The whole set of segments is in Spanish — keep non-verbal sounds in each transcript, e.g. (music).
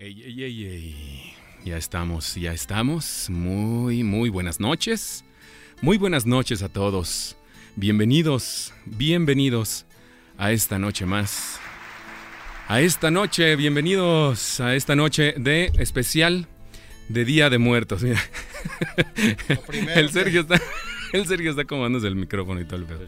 Ey, ey, ey, ey. Ya estamos, ya estamos. Muy, muy buenas noches. Muy buenas noches a todos. Bienvenidos, bienvenidos a esta noche más. A esta noche, bienvenidos a esta noche de especial de Día de Muertos. Mira. El Sergio está, el Sergio está el micrófono y todo el pedo.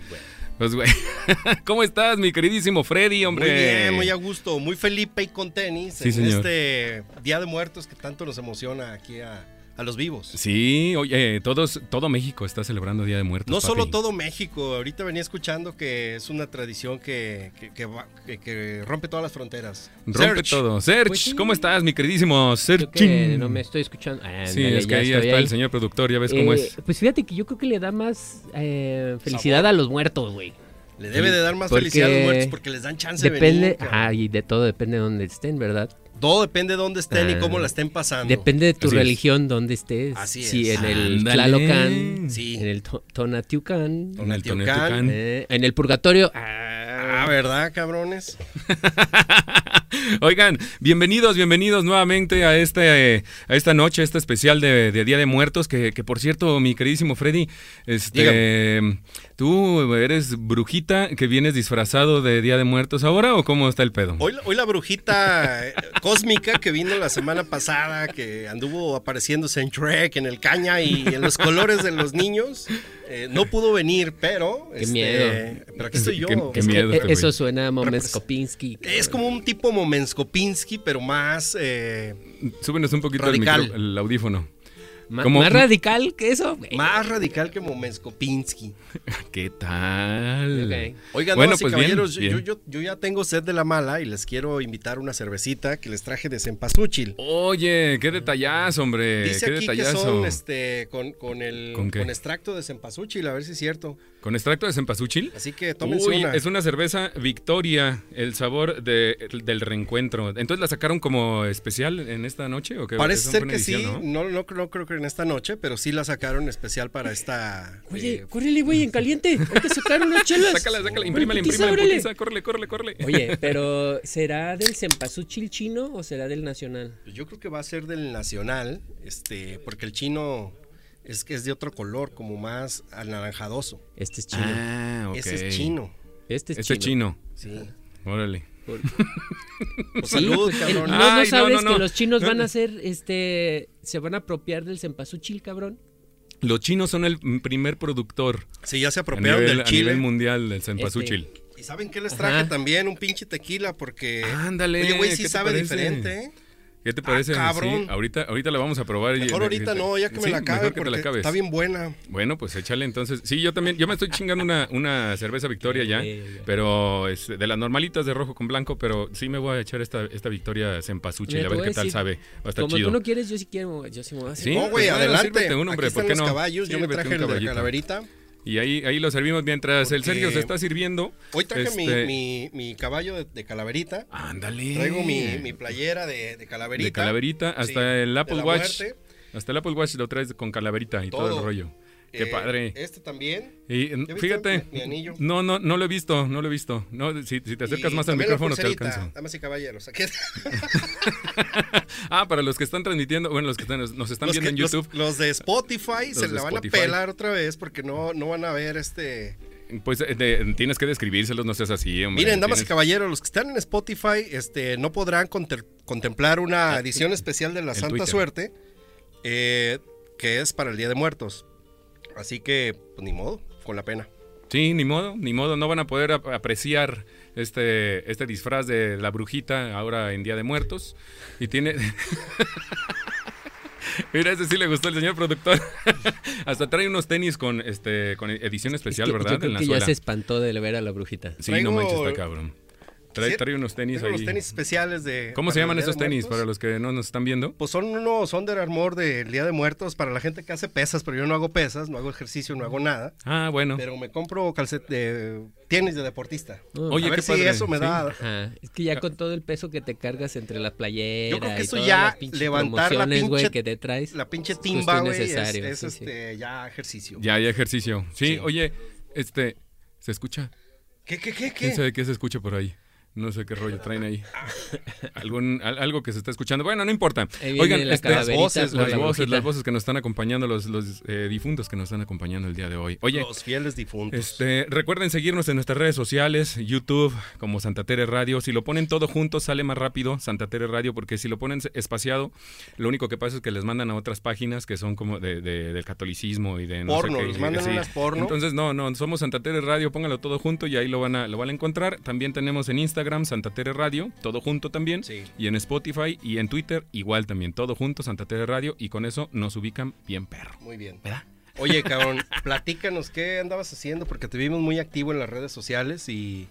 Pues, güey. (laughs) ¿Cómo estás, mi queridísimo Freddy, hombre? Muy bien, muy a gusto, muy Felipe y con tenis Sí, en señor. este Día de Muertos que tanto nos emociona aquí a, a los vivos. Sí, oye, todos, todo México está celebrando Día de Muertos. No papi. solo todo México, ahorita venía escuchando que es una tradición que, que, que va- que- que rompe todas las fronteras. Rompe todo. Serge, Pues sí. ¿cómo estás, mi queridísimo Serge? no me estoy escuchando. Ah, Sí, es que ya ahí está ahí. el señor productor, ya ves cómo Eh, es. Pues fíjate que yo creo que le da más eh, felicidad Sabor. a los muertos, güey. Le debe de dar más Porque felicidad a los muertos porque les dan chance de Depende, venir. cabrón. ah, y de todo depende de donde estén, ¿verdad? Todo depende de dónde estén y Ah. cómo la estén pasando. Depende de tu Así es. religión, donde estés. Así Si es. en el. Tlalocan, Sí. en el To- Tonatiucan, En el eh, en el Purgatorio. Ah, Ah, ¿verdad, cabrones? (laughs) Oigan, bienvenidos, bienvenidos nuevamente a este, a esta noche, este especial de, de Día de Muertos, que, que por cierto, mi queridísimo Freddy, este, tú eres brujita que vienes disfrazado de Día de Muertos ahora o cómo está el pedo? Hoy, la- hoy la brujita eh, cósmica que vino la semana pasada, que anduvo apareciéndose en Shrek, en el caña y en los colores de los niños, eh, no pudo venir, pero... Qué este, miedo. Pero aquí estoy yo. Qué- qué es que, miedo eso suena a Momenskopinski. Es como un tipo Momenskopinski, pero más... eh, Súbenos un poquito el, micro- el audífono. ¿Cómo? Más radical que eso, güey. más radical que Momenskopinski. (laughs) ¿Qué tal? Oigan, Bueno, pues bien, caballeros, yo- bien. Yo, yo- yo ya tengo sed de la mala y les quiero invitar una cervecita que les traje de Cempasúchil. Oye, qué detallazo, hombre. Dice qué aquí que son este, con, con el ¿Con qué? extracto de cempasúchil, a ver si es cierto. ¿Con extracto de cempasúchil? Así que tómense Uy, una. es una cerveza Victoria, el sabor de- del reencuentro. Entonces la sacaron como especial en esta noche o qué? Parece ser que edición, sí, ¿no? no, no, creo- no creo que en esta noche, pero sí la sacaron especial para esta... Oye, eh, córrele, güey, en caliente. Hay que sacar unas chelas. (laughs) Sácala, sácala, imprímale, imprímale, córrele, córrele, córrele. Oye, (laughs) pero ¿será del cempasúchil chino o será del nacional? yo creo que va a ser del nacional, este, porque el chino es que es de otro color, como más anaranjadoso. Este es chino. Ah, ok. Ese es chino. este es Este chino. chino. Sí. Órale. Pues (laughs) Sí, salud, el- cabrón. no, no Ay, no, sabes no, no. que los chinos No, van a hacer, este, se van a apropiar del cempasúchil, cabrón. Los chinos son el primer productor Sí, ya se a apropiaron nivel, del a nivel chile. mundial del cempasúchil. ¿Y saben qué les traje Ajá. también? Un pinche tequila porque... Ándale, Oye, güey, ¿qué sí sabe diferente, ¿eh? ¿Qué te parece? Ah, cabrón. Sí, ahorita, ahorita la vamos a probar. y- Mejor ahorita no, ya que me Sí, la acabe mejor que te porque la acabes. está bien buena. Bueno, pues échale entonces. Sí, yo también, yo me estoy chingando una, una cerveza Victoria (laughs) ya, pero es de las normalitas de rojo con blanco, pero sí me voy a echar esta, esta Victoria Cempasúchil, Mira, a ver qué tal sabe. Va a estar Como chido. tú no quieres, yo sí quiero, yo sí me voy a hacer. Sí, no, güey, pues bueno, adelante. sírvete hombre, Aquí ¿por qué los no? caballos, yo me traje el de la calaverita. Y ahí, ahí lo servimos mientras el Sergio se está sirviendo. Hoy traje mi- Este- mi, mi caballo de, de calaverita. Ándale. Traigo mi, mi playera de, de calaverita. De calaverita, hasta Sí, el Apple Watch. muerte. Hasta el Apple Watch lo traes con calaverita y todo, Todo. el rollo. Qué Eh, padre. Este también. Y fíjate, mi- mi anillo? no, no, no lo he visto, no lo he visto. No, si, si te acercas Y más al micrófono te alcanzo. Damas y caballeros. Aquí (laughs) Ah, para los que están transmitiendo, bueno, los que están- nos están los, viendo que- en YouTube, los de Spotify se de la van Spotify. a pelar otra vez porque no, no van a ver este. pues eh, de- tienes que describírselos, no seas así, hombre. Miren, damas y caballeros, los que están en Spotify este, no podrán conter- contemplar una edición especial de la el Santa Twitter. Suerte, eh, que es para el Día de Muertos. Así que, pues ni modo, con la pena. Sí, ni modo, ni modo, no van a poder ap- apreciar este, este disfraz de la brujita ahora en Día de Muertos. Y tiene... (laughs) Mira, ese sí le gustó al señor productor. (laughs) Hasta trae unos tenis con este con edición especial, Es que ¿verdad? Yo creo en la que suela. ya se espantó de ver a la brujita. Sí, Traigo- no manches, está cabrón. Trae, trae unos tenis Tengo ahí. los tenis especiales de. ¿Cómo se llaman esos tenis Muertos. para los que no nos están viendo? Pues son unos Under Armour del Día de Muertos para la gente que hace pesas, pero yo no hago pesas, no hago ejercicio, no hago nada. Ah, bueno. Pero me compro calcet de tenis de deportista. Oye, a ver qué si padre, eso me sí. da. Ajá, es que ya con todo el peso que te cargas entre la playera Yo creo que y eso todas ya las levantar la promociones, güey, pinche- que te traes. La pinche timba, güey, es, es, sí, sí. este, ya ejercicio. Ya hay ejercicio. Sí, Sí. oye, este, ¿se escucha? ¿Qué, qué, qué, ¿Quién qué? sabe qué se escucha por ahí? No sé qué rollo traen ahí. Algún, al- algo que se está escuchando. Bueno, no importa. Oigan, la este, calaverita voces, las la voces, las voces que nos están acompañando, los, los eh, difuntos que nos están acompañando el día de hoy. Oye, Los fieles difuntos. este, recuerden seguirnos en nuestras redes sociales, YouTube como Santa Tere Radio. Si lo ponen todo junto sale más rápido Santa Tere Radio porque si lo ponen espaciado, lo único que pasa es que les mandan a otras páginas que son como de, de- del catolicismo y de no Porno, sé qué. les mandan sí. unas porno. Entonces no, no, somos Santa Tere Radio, pónganlo todo junto y ahí lo van a lo van a encontrar. También tenemos en Instagram Santa Tere Radio, todo junto también. Sí. Y en Spotify y en Twitter igual también, todo junto Santa Tere Radio y con eso nos ubican bien perro. Muy bien. ¿Verdad? Oye, (laughs) cabrón, platícanos qué andabas haciendo porque te vimos muy activo en las redes sociales y,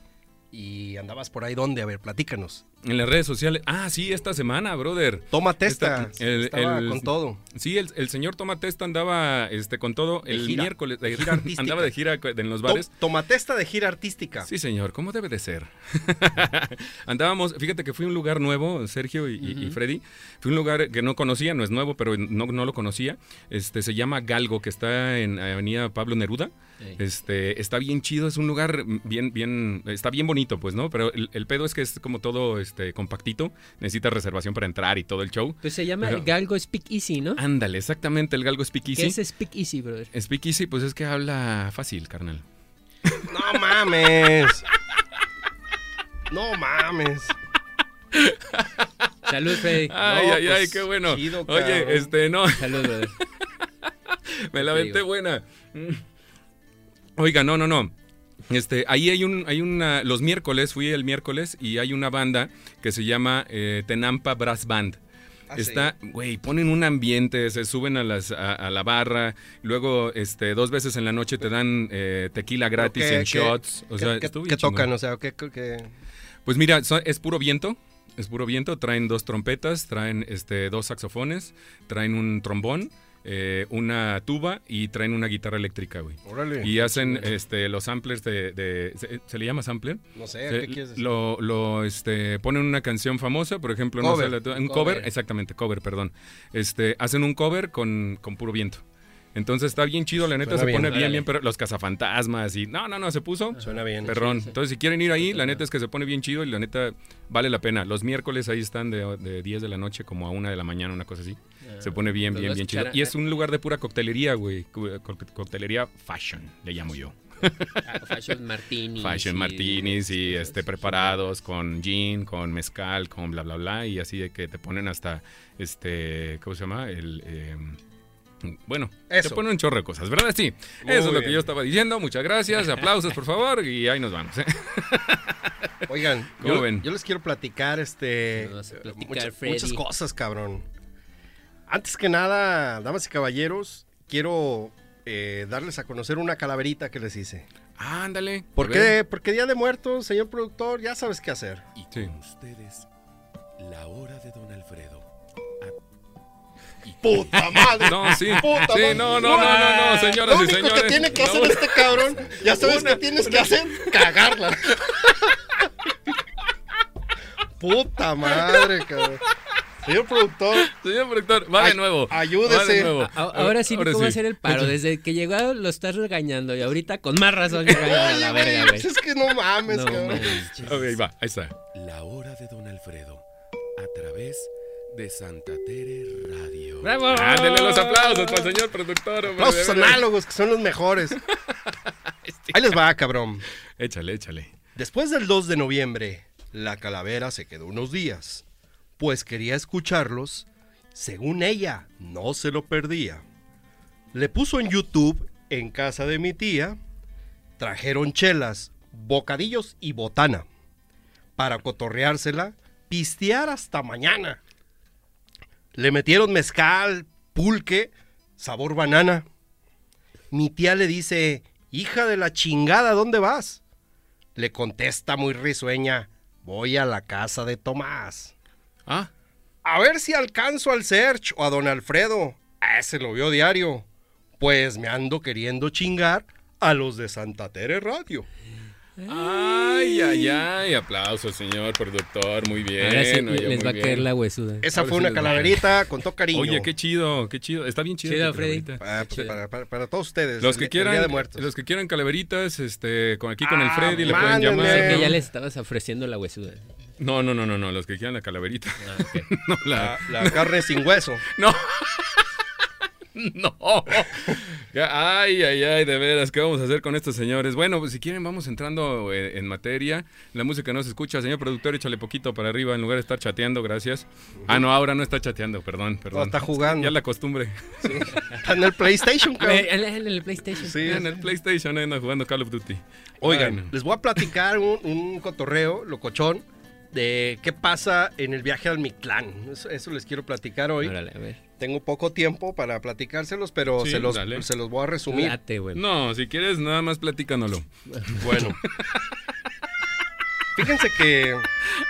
y andabas por ahí. ¿Dónde? A ver, platícanos. En las redes sociales. Ah, sí, esta semana, brother. Toma testa. Esta- el- estaba el- con todo. Sí, el, el señor Toma Testa andaba este, con todo De el gira, miércoles. de eh, gira (laughs) artística. andaba de gira en los bares. Toma testa de gira artística. Sí, señor, ¿cómo debe de ser? (laughs) Andábamos, fíjate que fui a un lugar nuevo, Sergio y, y- y Freddy. Fui a un lugar que no conocía, no es nuevo, pero no, no lo conocía. Este se llama Galgo, que está en Avenida Pablo Neruda. Este, está bien chido, es un lugar bien, bien, está bien bonito, pues, ¿no? Pero el, el pedo es que es como todo este compactito, necesita reservación para entrar y todo el show. Pues se llama Pero- Galgo Speak Easy, ¿no? Ándale, exactamente, el Galgo ¿Qué Speakeasy. es Speak Easy, brother? Speakeasy, pues es que habla fácil, carnal. (laughs) No mames. No mames. Salud, Freddy. Ay, No, ay, ay, pues, qué bueno. chido. Oye, este, no, Salud, brother. (laughs) me la digo? buena. Mm. Oiga, no, no, no. Este, ahí hay un, hay una, los miércoles, fui el miércoles y hay una banda que se llama eh, Tenampa Brass Band. Ah. Está, güey, ponen un ambiente, se suben a, las, a, a la barra, luego este, dos veces en la noche te dan eh, tequila gratis ¿Qué- en shots. O ¿Qué- sea, qué, tocan? O sea, ¿qué, qué-? Pues mira, es puro viento. Es puro viento. Traen dos trompetas, traen este, dos saxofones, traen un trombón, eh, una tuba y traen una guitarra eléctrica, güey. Órale. Y hacen este, los samplers de. de- ¿se, se le llama sampler? No sé, Se- ¿qué quieres decir? lo, lo, este, ponen una canción famosa, por ejemplo, no Cover. sé, la- un cover. Cover. exactamente, cover, perdón. Este, hacen un cover con, con puro viento. Entonces está bien chido, la neta Suena se bien. pone bien, bien, pero los cazafantasmas y. No, no, no, se puso. Suena bien. Perrón. Entonces, si quieren ir ahí, la neta es que se pone bien chido y la neta vale la pena. Los miércoles ahí están de, de 10 de la noche como a 1 de la mañana, una cosa así. Se pone bien, bien, bien chido. Y es un lugar de pura coctelería, güey. Co- co- Coctelería fashion, le llamo yo. Ah, Fashion Martini. Fashion martinis y este preparados con gin, con mezcal, con bla bla bla y así de que te ponen hasta este, ¿cómo se llama? El eh, bueno, te Eso. ponen un chorro de cosas, ¿verdad? Sí. Muy Eso es lo que bien. yo estaba diciendo. Muchas gracias. (laughs) Aplausos, por favor, y ahí nos vamos. ¿eh? Oigan, ¿Cómo yo, ven? yo les quiero platicar este platicar, muchas cosas, cabrón. Antes que nada, damas y caballeros, quiero eh, darles a conocer una calaverita que les hice. Ándale. ¿Por qué? Porque Día de Muertos, señor productor, ya sabes qué hacer. Y Sí. con ustedes, la hora de Don Alfredo. ¡Puta (laughs) madre! No, sí. Puta sí, madre. no, no, no, no, no, señoras Lo y único señores. que tiene que hacer No, este cabrón, ya sabes Una- qué tienes que hacer, cagarla. (laughs) Puta madre, cabrón. Señor productor, Señor productor, va de nuevo. ayúdese. Va de nuevo. A- ahora sí, Ahora ¿cómo sí. hacer el paro? Desde que llegó lo estás regañando y ahorita con más razón regañan a la verga, güey, es que no mames, No cabrón. Ok, va, ahí está. La hora de Don Alfredo. A través de Santa Tere Radio. ¡Bravo! Ándele los aplausos para el señor productor. hombre, Aplausos análogos, que son los mejores. Ahí les va, cabrón. Échale, échale. Después del 2 de noviembre, la calavera se quedó unos días, pues quería escucharlos. Según ella, no se lo perdía. Le puso en YouTube, en casa de mi tía, trajeron chelas, bocadillos y botana. Para cotorreársela, pistear hasta mañana. Le metieron mezcal, pulque, sabor banana. Mi tía le dice, hija de la chingada, ¿dónde vas? Le contesta muy risueña, voy a la casa de Tomás. Ah, A ver si alcanzo al Serge o a don Alfredo. A ese lo veo diario. Pues me ando queriendo chingar a los de Santa Tere Radio. Ay, ay, ay. Aplausos, señor productor. Muy bien. Ahora sí oye, les muy va a caer la huesuda. Esa Ahora fue sí una calaverita con todo cariño. Oye, qué chido, qué chido. Está bien chido. Chido, Freddy. Ah, pues, para, para- para todos ustedes. Los el- que el quieran, Día de Muertos. los que quieran calaveritas, este, con aquí con el Ah, Freddy le pueden llamar. Que ya les estabas ofreciendo la huesuda. No, no, no, no, no, los que quieran la calaverita. (laughs) no, la, la, la carne sin hueso. (laughs) no. (laughs) no. Ay, ay, ay, de veras, ¿qué vamos a hacer con estos señores? Bueno, pues si quieren vamos entrando eh, en materia. La música no se escucha, señor productor, échale poquito para arriba en lugar de estar chateando, gracias. Ah, no, ahora no está chateando, perdón, perdón. está jugando. Ya la costumbre. Está en el PlayStation, cabrón. En en el PlayStation. Sí, en el PlayStation anda jugando Call of Duty. Oigan, Bueno. les voy a platicar un, un cotorreo locochón de qué pasa en el viaje al Mictlán. Eso, eso les quiero platicar hoy. Órale, a ver. Tengo poco tiempo para platicárselos, pero Sí, se, los, dale. se los voy a resumir. Late, güey. No, si quieres nada más platícanoslo. (laughs) Bueno. Fíjense que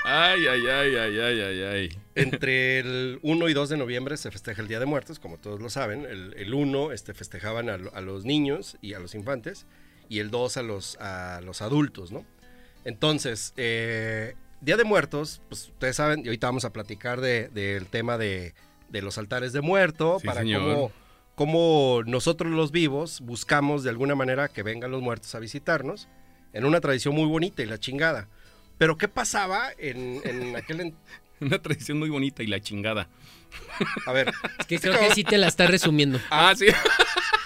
Ay, ay, ay, ay, ay, ay, ay. entre el 1 y 2 de noviembre se festeja el Día de Muertos, como todos lo saben. El, el 1 este, festejaban a los niños y a los infantes, y el 2 a los, a los adultos, ¿no? Entonces, eh, Día de Muertos, pues ustedes saben, y ahorita vamos a platicar de- del tema de, de los altares de muerto, Sí, para cómo, cómo nosotros los vivos buscamos de alguna manera que vengan los muertos a visitarnos, en una tradición muy bonita y la chingada. Pero ¿qué pasaba en, en aquel... en- (laughs) Una tradición muy bonita y la chingada. A ver, Es que creo que sí te la está resumiendo. (laughs) Ah, sí.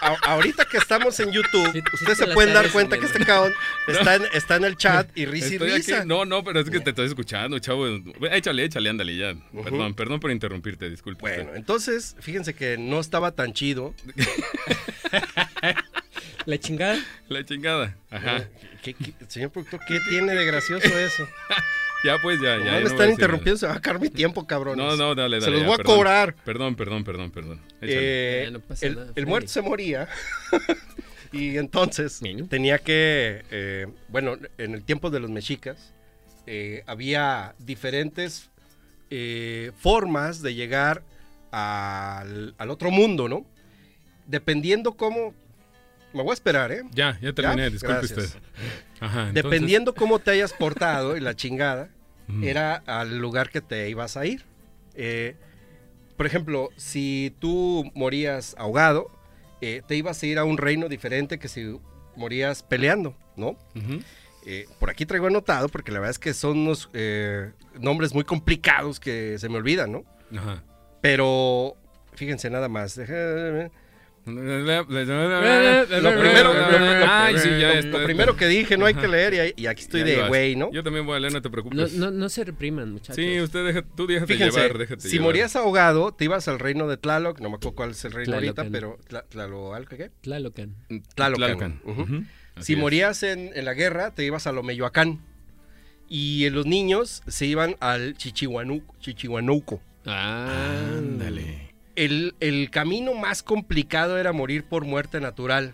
A- ahorita que estamos en YouTube, Sí, ustedes te se pueden dar cuenta que este cabrón (laughs) está en, está en el chat y risa y risa. No, no, pero es que te estoy escuchando, chavo. Échale, échale, ándale ya. Perdón, perdón por interrumpirte, disculpe. Bueno, entonces, fíjense que no estaba tan chido. (laughs) La chingada. La chingada. Ajá. ¿Qué- qué- señor productor, ¿qué tiene de gracioso eso? Ya pues, ya, No ya. me no voy a están interrumpiendo, se va a acabar mi tiempo, cabrón. No, no, dale, dale. Se los ya, voy a perdón. cobrar. Perdón, perdón, perdón, perdón. Eh, Ya no pasa el, nada, el Freddy. muerto se moría. (laughs) y entonces tenía que, eh, bueno, en el tiempo de los mexicas, eh, había diferentes eh, formas de llegar al, al otro mundo, ¿no? Dependiendo cómo... Me voy a esperar, ¿eh? ya, ya terminé, ¿Ya? disculpe Gracias. usted. Ajá. entonces- Dependiendo cómo te hayas portado y la chingada, era al lugar que te ibas a ir. Eh, por ejemplo, si tú morías ahogado, eh, te ibas a ir a un reino diferente que si morías peleando, ¿no? Eh, por aquí traigo anotado porque la verdad es que son unos eh, nombres muy complicados que se me olvidan, ¿no? Ajá. Pero fíjense nada más. Lo primero, primero, lo- Ay, sí, ya lo- está. lo primero que dije, no hay que leer y, aquí estoy de güey, ¿no? Yo también voy a leer, no te No, preocupes. no, no se repriman, muchachos. Sí, usted deja, tú déjate Fíjense, llevar, déjate si llevar. morías ahogado, te ibas al reino de Tlaloc, no me acuerdo cuál es el reino ahorita, pero Tla- Tlaloal, ¿qué? Tlalocan. Tlalocan. Tlalocan. Si es. morías en, en la guerra, te ibas a Lomeyoacán. Y los niños se iban al Chichihuanu- Chichihuanuco. Ah, Ándale. El, el camino más complicado era morir por muerte natural.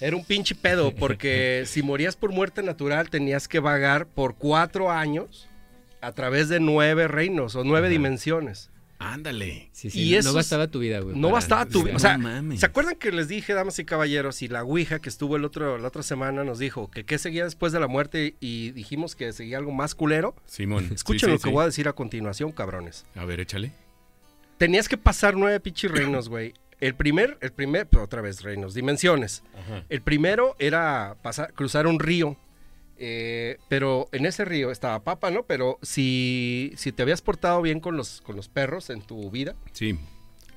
Era un pinche pedo, (laughs) porque si morías por muerte natural tenías que vagar por cuatro años a través de nueve reinos o nueve Ajá. dimensiones. Ándale. Sí, sí, Y no- esos- no bastaba tu vida, güey. No bastaba tu vida. O sea, mames. ¿se acuerdan que les dije, damas y caballeros, y la Ouija que estuvo el otro, la otra semana nos dijo que qué seguía después de la muerte y dijimos que seguía algo más culero? Simón. Escuchen sí, lo que sí. voy a decir a continuación, cabrones. A ver, échale. Tenías que pasar nueve pinches reinos, güey. El primer, el primer, pero otra vez reinos, dimensiones. Ajá. El primero era pasar, cruzar un río. eh, pero en ese río estaba papa, ¿no? Pero si, si te habías portado bien con los, con los perros en tu vida, Sí.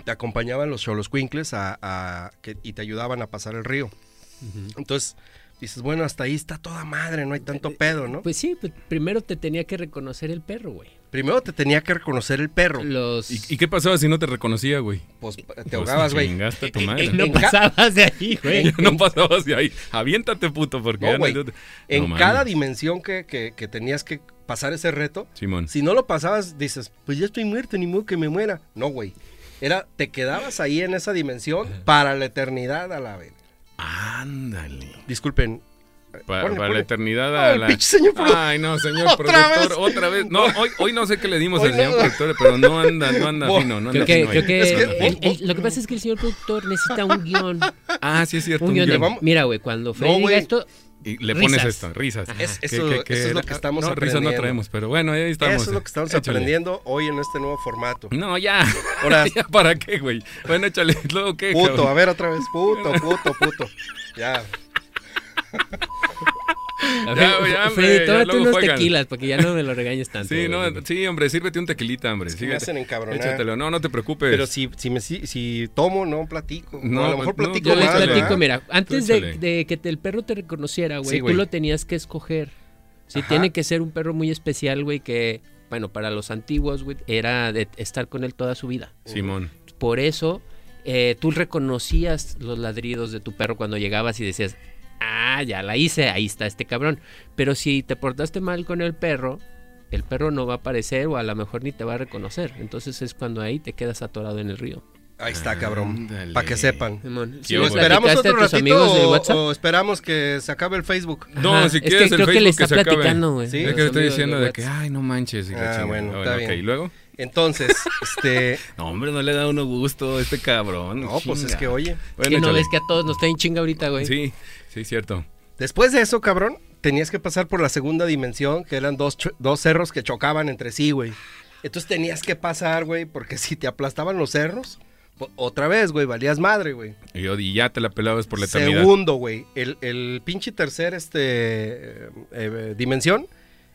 te acompañaban los Xoloscuincles a, a- que- y te ayudaban a pasar el río. Ujú. Entonces dices, bueno, hasta ahí está toda madre, no hay tanto pedo, ¿no? Pues sí, pues primero te tenía que reconocer el perro, güey. Primero te tenía que reconocer el perro. Los... ¿Y, y qué pasaba si no te reconocía, güey? Pues te Pues ahogabas, güey. Chingaste a tu madre. no en pasabas de ahí, güey. (laughs) No pasabas de ahí. Aviéntate, puto, porque No, ya güey. no- En No cada dimensión que, que- que tenías que pasar ese reto, Simón. si no lo pasabas, dices, pues ya estoy muerto, ni modo que me muera. No, güey. Era, te quedabas ahí en esa dimensión para la eternidad a la vez. Ándale. Disculpen. Pa- Ponle, para ponle. la eternidad a Ay, la... pinche señor productor. Ay, no, señor (laughs) ¿Otra productor, vez? otra vez. No, hoy, hoy no sé qué le dimos Hoy al señor productor, pero no anda, no anda (laughs) fino, no anda Creo que, fino creo ahí. que, Es que- el- el- lo que pasa es que el señor productor necesita un guion. Ah, sí es cierto. Un un guion. Mira, güey, cuando Freddy No, diga esto, Y le pones esto, risas. Es- eso- es lo que estamos no, risas no aprendiendo. traemos, pero bueno, ahí estamos. Eso es lo que estamos Échale. aprendiendo hoy en este nuevo formato. No, ya. Ahora- (laughs) ¿Ya ¿Para qué, güey? Bueno, échale. Luego, ¿qué? Puto, cabrón? a ver otra vez. Puto, puto, puto. Ya. (laughs) Ya, ya, hombre, Freddy, tómate unos juegan. tequilas para que ya no me lo regañes tanto. Sí, no, güey. sí, hombre, sírvete un tequilita, hombre. que me hacen encabronar. Échatelo. No, no te preocupes. Pero si, si, me, si, si tomo, no platico. No, No, a lo mejor pues, no, platico Yo platico, ¿verdad? mira, antes de, que te- el perro te reconociera, güey, Sí, tú lo tenías que escoger. Sí, Ajá. tiene que ser un perro muy especial, güey, que, bueno, para los antiguos, güey, era de estar con él toda su vida. Simón. Por eso, eh, tú reconocías los ladridos de tu perro cuando llegabas y decías, ah, ya la hice, ahí está este cabrón. Pero si te portaste mal con el perro, el perro no va a aparecer o a lo mejor ni te va a reconocer. Entonces es cuando ahí te quedas atorado en el río. Ahí está, cabrón. Para que sepan. Simón, ¿Qué ¿sí hubo? le ¿Esperamos otro a tus ratito amigos de o, WhatsApp? o esperamos que se acabe el Facebook? No, Ajá, si es quieres que el creo que le Facebook que está se acabe. platicando, güey. Sí, Es que le estoy diciendo de que, ay, no manches. y Ah, bueno, está ok, bien. ¿y luego? Entonces, (laughs) este... No, hombre, no le da uno gusto a este cabrón. No, pues es que oye. Bueno, que no ves que a todos nos está en chinga ahorita, güey. Sí, sí, cierto. Después de eso, cabrón, tenías que pasar por la segunda dimensión, que eran dos, dos cerros que chocaban entre sí, güey. Entonces tenías que pasar, güey, porque si te aplastaban los cerros, otra vez, güey, valías madre, güey. Y, ya te la pelabas por la eternidad. Segundo, güey, el, el pinche tercer, este, eh, eh, dimensión,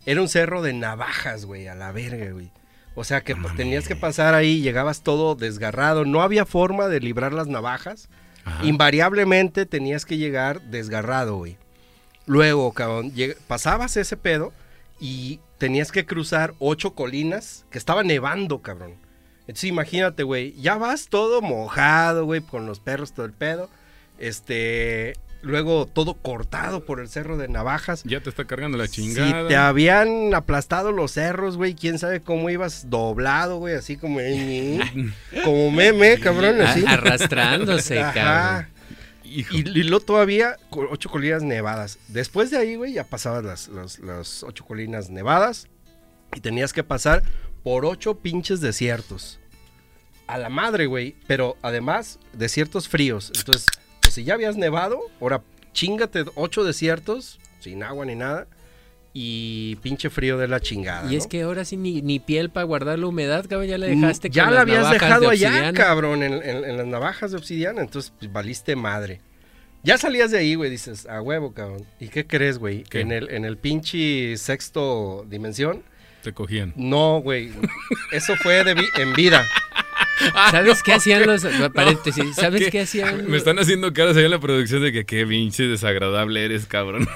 era un cerro de navajas, güey, a la verga, güey. O sea que No tenías que pasar ahí, llegabas todo desgarrado, no había forma de librar las navajas. Invariablemente tenías que llegar desgarrado, güey. Luego, cabrón, pasabas ese pedo y tenías que cruzar ocho colinas que estaba nevando, cabrón. Entonces imagínate, güey, ya vas todo mojado, güey, con los perros, todo el pedo. Este, luego todo cortado por el cerro de navajas. Ya te está cargando la Si chingada. te habían aplastado los cerros, güey, quién sabe cómo ibas doblado, güey, así como, (laughs) como meme, cabrón, así. arrastrándose, Ajá. cabrón. Hijo. Y, y luego todavía ocho colinas nevadas. Después de ahí, güey, ya pasabas las, las- las ocho colinas nevadas y tenías que pasar por ocho pinches desiertos. A la madre, güey. Pero además, desiertos fríos. Entonces, si ya habías nevado, ahora chingate ocho desiertos, sin agua ni nada. Y pinche frío de la chingada. Y es ¿no? que ahora sí ni, ni piel para guardar la humedad, cabrón, ya la dejaste Ya con la habías dejado de allá, cabrón, en, en- en las navajas de obsidiana. Entonces, pues, valiste madre. Ya salías de ahí, güey, dices, a huevo, cabrón. ¿Y qué crees, güey? ¿Qué? En el, en el pinche sexto dimensión. Te cogían. No, güey. Eso fue de vi- en vida. ¿Sabes qué hacían los paréntesis? ¿Sabes ¿Qué? qué, hacían? Me están haciendo caras ahí en la producción de que qué pinche desagradable eres, cabrón.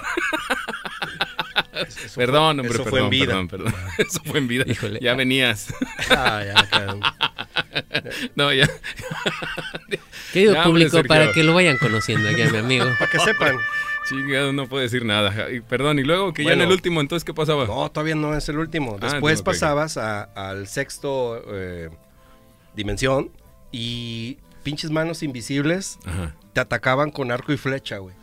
perdón, hombre, eso perdón, fue en vida. perdón, perdón. (laughs) Eso fue en vida. Híjole. Ya venías. Ah, ya, cabrón. No, ya. Querido Ya, público, para que lo vayan conociendo aquí a mi amigo. Para que sepan. Chingado, no puedo decir nada. Y Perdón, y luego que ya en el último, entonces, ¿qué pasaba? No, todavía no es el último. Ah, Después pasabas a- al sexto eh, dimensión y pinches manos invisibles Ajá. te atacaban con arco y flecha, güey.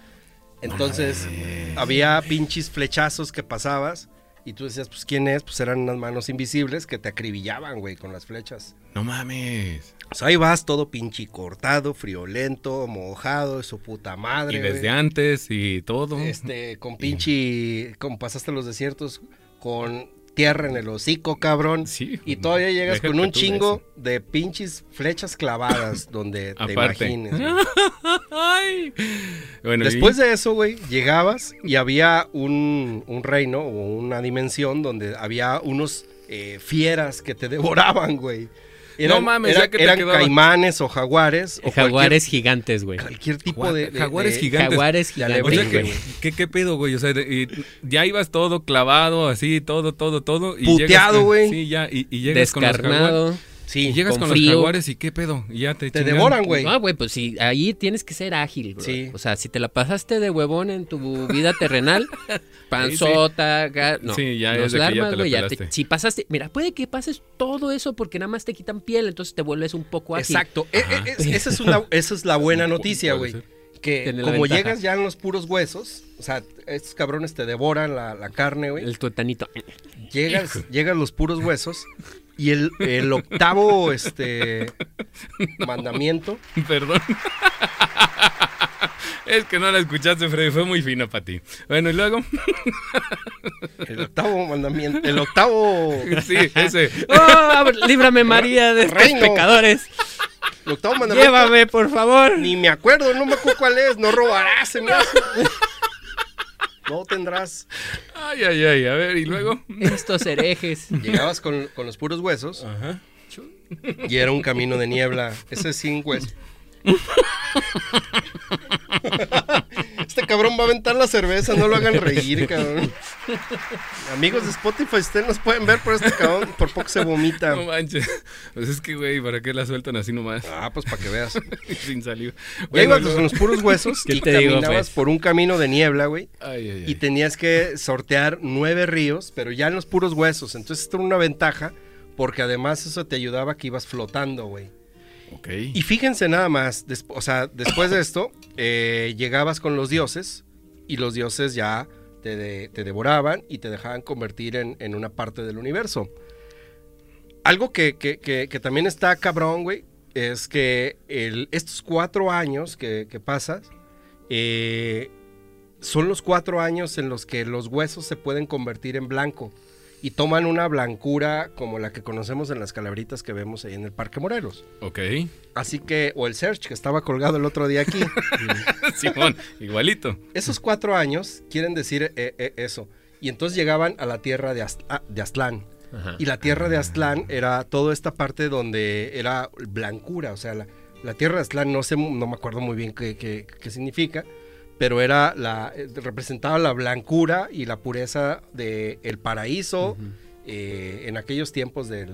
Entonces, había pinches flechazos que pasabas y tú decías, pues, ¿quién es? Pues eran unas manos invisibles que te acribillaban, güey, con las flechas. No mames. O sea, ahí vas todo pinche cortado, friolento, mojado, eso puta madre, Y desde güey. antes y todo. Este, con pinche, como pasaste los desiertos, con tierra en el hocico, cabrón. Sí. Y todavía llegas con un chingo eso. de pinches flechas clavadas (laughs) donde te Aparte. imagines. (laughs) Ay. Bueno, y- Después de eso, güey, llegabas y había un, un reino o una dimensión donde había unos eh, fieras que te (laughs) devoraban, güey. No mames, ya que te eran quedaba. caimanes o jaguares. O Jaguares gigantes, güey. Cualquier, tipo de, de- jaguares de- gigantes. Jaguares gigantes, O sea, ¿qué, güey. qué, qué pedo, güey? O sea, de- y ya ibas todo clavado, así, todo, todo, todo. Y Puteado, güey. Sí, ya, y, y llegas con los jaguares. Descarnado. Sí, Y llegas con con, frío. los jaguares y qué pedo. Y ya te te chingan. devoran, güey. No, güey, pues sí, ahí tienes que ser ágil, bro. Sí. O sea, si te la pasaste de huevón en tu vida terrenal, (laughs) panzota, no. Sí, ya los ya te la güey, ya te- pelaste. si pasaste, mira, puede que pases todo eso porque nada más te quitan piel, entonces te vuelves un poco ágil. Exacto. E- e- es- esa, es una, (laughs) esa es la buena noticia, güey. Que como llegas ya en los puros huesos, o sea, estos cabrones te devoran la, la carne, güey. El tuetanito. Llegas, llegas los puros huesos y el, el octavo este (laughs) mandamiento. Perdón. Es que no la escuchaste, Freddy, fue muy fino para ti. Bueno, y luego. El octavo mandamiento. El octavo. Sí, ese. (laughs) ¡Oh, líbrame María de estos Reino. pecadores! El octavo mandamiento. Llévame, por favor. Ni me acuerdo, no me acuerdo cuál es. No robarás, se me hace. No tendrás. Ay, ay, ay. A ver, y luego. Estos herejes. Llegabas con, con los puros huesos Ajá. y era un camino de niebla. Ese sin hueso. Este cabrón va a aventar la cerveza, no lo hagan reír, cabrón. Amigos de Spotify, ustedes nos pueden ver, pero este cabrón por poco se vomita. No manches. Pues es que, güey, ¿para qué la sueltan así nomás? Ah, pues para que veas. (laughs) Sin salir. Ya ibas con los puros huesos ¿Qué y te digo, caminabas pues? por un camino de niebla, güey. Ay, ay, ay. Y tenías que sortear nueve ríos, pero ya en los puros huesos. Entonces esto era una ventaja, porque además eso te ayudaba que ibas flotando, güey. Y fíjense nada más, o sea, después de esto, eh, llegabas con los dioses y los dioses ya te, de- te devoraban y te dejaban convertir en, en una parte del universo. Algo que, que- que- también está cabrón, güey, es que estos cuatro años que, que pasas eh, son los cuatro años en los que los huesos se pueden convertir en blanco y toman una blancura como la que conocemos en las calabritas que vemos ahí en el Parque Morelos. Ok. Así que, o el Search que estaba colgado el otro día aquí. (laughs) Simón, igualito. Esos cuatro años quieren decir eh, eh, eso. Y entonces llegaban a la tierra de, ah, de Aztlán. Ajá. Y la tierra de Aztlán era toda esta parte donde era blancura. O sea, la, la tierra de Aztlán no sé, no me acuerdo muy bien qué, qué- qué significa. Pero era la, representaba la blancura y la pureza del el paraíso eh, en aquellos tiempos de,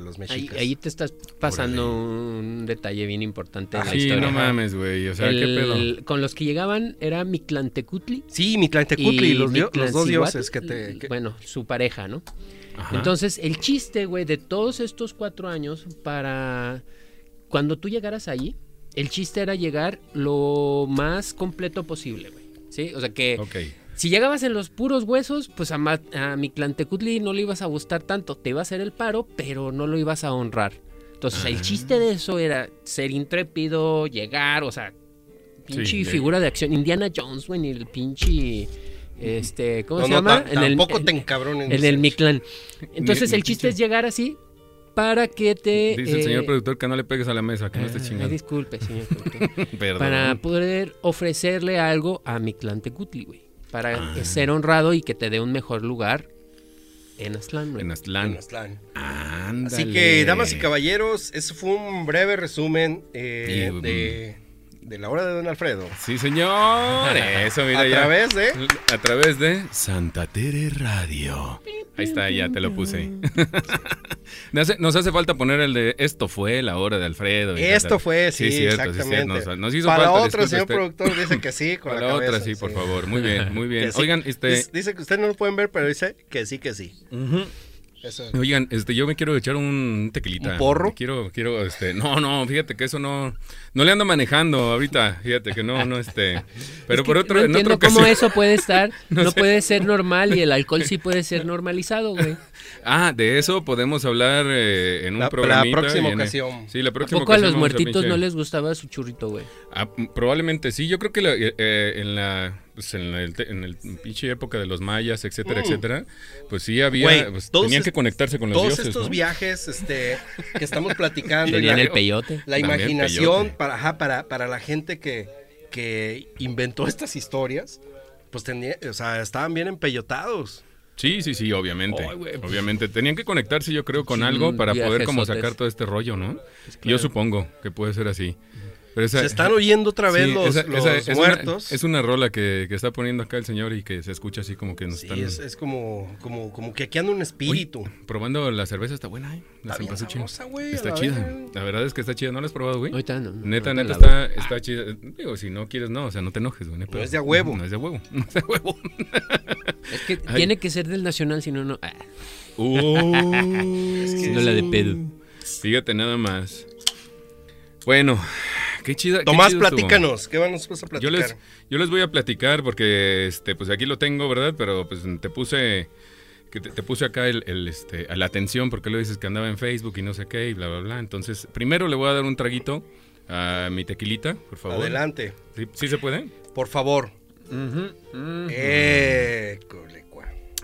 los mexicas. ahí te estás pasando un detalle bien importante de la Sí, historia. no mames, güey. O sea, ¿qué pedo? El- Con los que llegaban era Mictlantecutli Sí, mi Tlantecutli, los, dio- los dos dioses que te... que- Bueno, su pareja, ¿no? Ajá. Entonces, el chiste, güey, de todos estos cuatro años, para cuando tú llegaras ahí, el chiste era llegar lo más completo posible, güey. ¿Sí? O sea que Ok. si llegabas en los puros huesos, pues a, Ma- a Mictlantecutli no le ibas a gustar tanto. Te iba a hacer el paro, pero no lo ibas a honrar. Entonces, Ah. el chiste de eso era ser intrépido, llegar, o sea, pinche Sí, figura de acción. Indiana Jones, güey, ni el pinche. Este, ¿cómo No, se no, llama? ta- tampoco te (laughs) encabronen. En el Mictlán. Entonces el chiste es llegar así para que te... Dice el eh, señor productor que no le pegues a la mesa, que no estés ay, chingando. disculpe, señor (laughs) productor. Para poder ofrecerle algo a Mictlantecutli, güey. Para Ah. ser honrado y que te dé un mejor lugar en Aztlán, güey. En Aztlán. En Aztlán. Ándale. Así que, damas y caballeros, eso fue un breve resumen eh, de, de la hora de Don Alfredo. Sí, señor. (laughs) Eso, mira A ya. través de... A través de Santa Tere Radio. Ahí está, ya te lo puse. (laughs) nos, hace, falta poner el de esto fue la hora de Alfredo. Esto tal. fue, sí, cierto, sí, exactamente. cierto. Nos, nos hizo Para falta, otro, señor usted. productor dice que sí, con Para la la cabeza. otra, sí, por favor. Muy bien, (laughs) muy bien. Sí. Oigan, este... Dice, que ustedes no lo pueden ver, pero dice que sí, que sí. Eso. Oigan, este, yo me quiero echar un tequilita. ¿Un porro? Quiero, quiero, este, no, no, fíjate que eso no, no le ando manejando ahorita, fíjate que no, no, este, pero Es por que otro, no en entiendo cómo eso puede estar, (laughs) No no, sé. puede ser normal y el alcohol sí puede ser normalizado, güey. Ah, de eso podemos hablar eh, en un La- la próxima en- ocasión. Sí, la ¿A próxima poco a los ocasión vamos muertitos pinche- no les gustaba su churrito, güey? Ah, probablemente sí, yo creo que la- eh, eh, en la, pues en la, el en el pinche época de los mayas, etcétera, Mm. etcétera, pues sí había, Güey, pues, todos tenían que conectarse con los Todos dioses, estos ¿no? viajes este, que estamos (laughs) platicando. y Tenían la, el peyote. la imaginación peyote. para, ajá, para, para la gente que, que inventó estas historias, pues tenía, o sea, estaban bien empellotados. Sí, sí, sí, obviamente. Pues- obviamente. Tenían que conectarse, yo creo, con Sí, algo para poder como sacar todo este rollo, ¿no? Yo claro. supongo que puede ser así. Pero esa- Se están oyendo otra vez sí, los, esa- los esa- es una- muertos. es una rola que, que está poniendo acá el señor y que se escucha así como que nos Sí, están es, es como, como, como que aquí anda un espíritu. probando la cerveza. Está buena, ¿eh? La Está sabrosa, güey, Está la chida. La verdad es que está chida. ¿No la has probado, güey? Ahorita no. Neta, neta, está, está chida. Digo, si no quieres, no. O sea, no te enojes, güey. No es de a huevo. No es de a huevo. (laughs) No es de a huevo. Es que Ay. tiene que ser del nacional, si no, no. ah, Uh, (laughs) si no la de pedo. Fíjate nada más. Bueno, qué chida. qué Tomás, estuvo. platícanos. ¿Qué nos vas a Yo platicar? les, yo les voy a platicar porque este, pues aquí lo tengo, ¿verdad? Pero pues te puse. Que te, te puse acá el, el, este, a la atención porque lo dices que andaba en Facebook y no sé qué y bla, bla, bla. Entonces, primero le voy a dar un traguito a mi tequilita, por favor. Adelante. ¿Sí, sí se puede? Por favor. École, cua.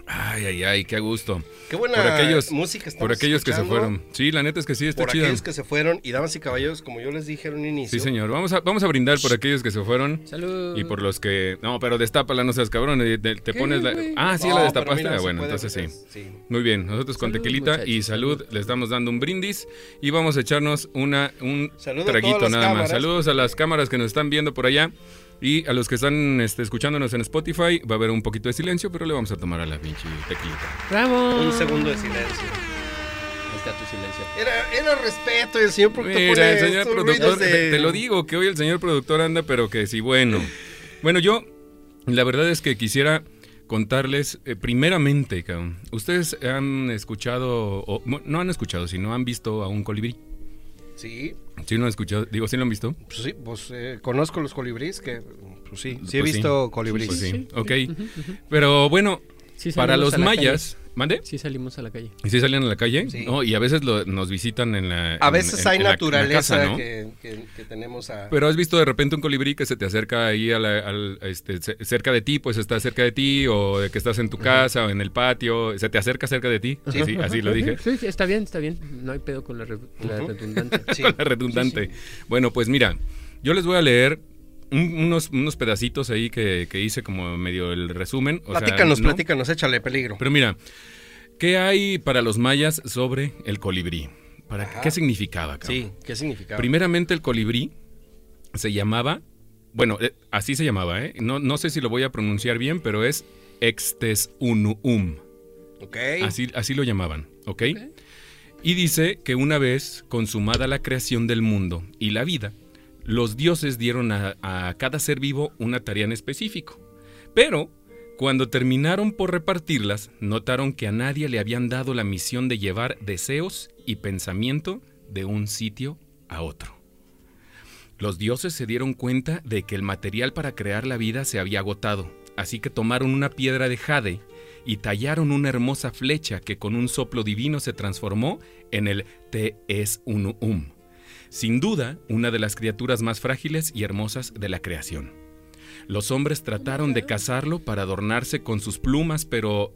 Ay, ay, ay, qué gusto. Qué buena Por aquellos- música estamos Por aquellos que se fueron. Sí, la neta es que sí, está Por chida. aquellos que se fueron. Y damas y caballeros, como yo les dije en un inicio. Sí, señor. Vamos a, vamos a brindar por aquellos que se fueron. Salud. Y por los que. No, pero destápala, no seas cabrón. y Te, te ¿Qué, pones la. Ah, sí, No, la destapaste. mira, Ah, bueno, entonces sí. sí. Muy bien, nosotros con Salud, tequilita y muchachos, salud, salud. le estamos dando un brindis y vamos a echarnos una, un Saludo traguito todas las nada más. Saludos a las cámaras que nos están viendo por allá y a los que están este, escuchándonos en Spotify. Va a haber un poquito de silencio, pero le vamos a tomar a la pinche tequilita. ¡Bravo! Un segundo de silencio. Ahí está tu silencio. Era, era respeto y el señor productor Mira, el señor productor, de- te, te lo digo, que hoy el señor productor anda, pero que sí, bueno. Bueno, yo, la verdad es que quisiera contarles, eh, primeramente, cabrón, ustedes han escuchado, o, no han escuchado, sino han visto a un colibrí. Sí, ¿Sí lo han escuchado? Digo, ¿sí lo han visto? pues sí, pues eh, conozco los colibríes que, pues sí, sí he Pues visto colibríes. Pues sí, Sí, ok. Pero bueno, Sí para los mayas, ¿mande? Sí salimos a la calle. ¿Y sí salían a la calle? Sí. No, y a veces lo- nos visitan en la A en- veces en- hay en la- en la naturaleza casa, ¿no? que, que- que tenemos a... Pero has visto de repente un colibrí que se te acerca ahí a la- al, este, ce- cerca de ti, pues está cerca de ti, o de que estás en tu casa o en el patio, se te acerca cerca de ti. Sí. Así, así lo dije. Sí, sí, está bien, está bien. No hay pedo con la, re- la Ujú. redundancia. (laughs) Sí. Con la redundante. Bueno, pues mira, yo les voy a leer un- unos, unos pedacitos ahí que, que hice como medio el resumen. o sea, platícanos, ¿no? platícanos, échale peligro. Pero mira, ¿qué hay para los mayas sobre el colibrí? ¿Para Ajá. ¿Qué significaba? cabrón? Sí, ¿qué significa? Primeramente el colibrí se llamaba, bueno, eh, así se llamaba, ¿eh? No, no sé si lo voy a pronunciar bien, pero es Extesunuum. Ok. Así, así lo llamaban, ¿ok? Y dice que una vez consumada la creación del mundo y la vida, los dioses dieron a, cada ser vivo una tarea en específico. Pero cuando terminaron por repartirlas, notaron que a nadie le habían dado la misión de llevar deseos y pensamiento de un sitio a otro. Los dioses se dieron cuenta de que el material para crear la vida se había agotado, así que tomaron una piedra de jade y tallaron una hermosa flecha que con un soplo divino se transformó en el Te es Unum. Sin duda, una de las criaturas más frágiles y hermosas de la creación. Los hombres trataron de cazarlo para adornarse con sus plumas, pero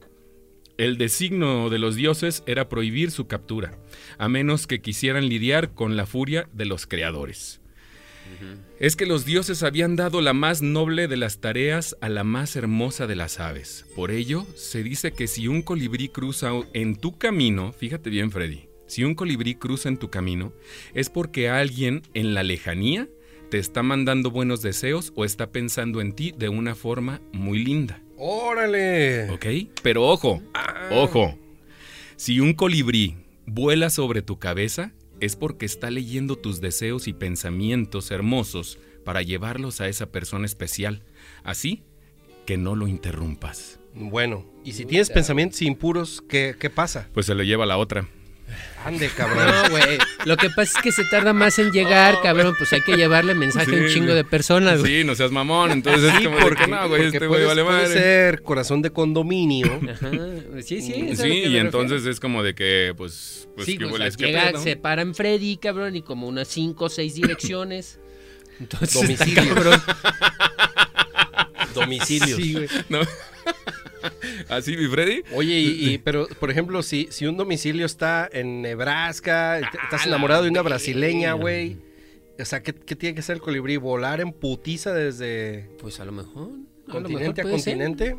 el designio de los dioses era prohibir su captura, a menos que quisieran lidiar con la furia de los creadores. Es que los dioses habían dado la más noble de las tareas a la más hermosa de las aves. Por ello, se dice que si un colibrí cruza en tu camino, fíjate bien Freddy, si un colibrí cruza en tu camino, es porque alguien en la lejanía te está mandando buenos deseos o está pensando en ti de una forma muy linda. ¡Órale! ¿Ok? Pero ojo, Ah. ojo. Si un colibrí vuela sobre tu cabeza, es porque está leyendo tus deseos y pensamientos hermosos para llevarlos a esa persona especial. Así que no lo interrumpas. Bueno, y si tienes pensamientos impuros, ¿qué, qué pasa? Pues se lo lleva a la otra. Ande, cabrón. No, güey. Lo que pasa es que se tarda más en llegar, cabrón. Pues hay que llevarle mensaje a un chingo de personas, güey. Sí, no seas mamón. Entonces es Sí, de porque, que no, güey, este güey vale puede madre. ser corazón de condominio. Ajá. Sí, sí. es Sí, que y entonces es como de que, pues, pues sí, ¿qué o sea, hueles? ¿Qué llega, pedo? se para en Freddy, cabrón, y como unas cinco o seis direcciones. (laughs) Entonces, está Domicilios. cabrón. Domicilios. Sí, güey. No. (laughs) Así, mi Freddy. Oye, y, y- (laughs) pero por ejemplo, si, si un domicilio está en Nebraska, Ah, estás enamorado de una brasileña, güey. O sea, ¿qué, qué tiene que hacer el colibrí? ¿Volar en putiza desde Pues a lo mejor. A lo mejor continente a ser.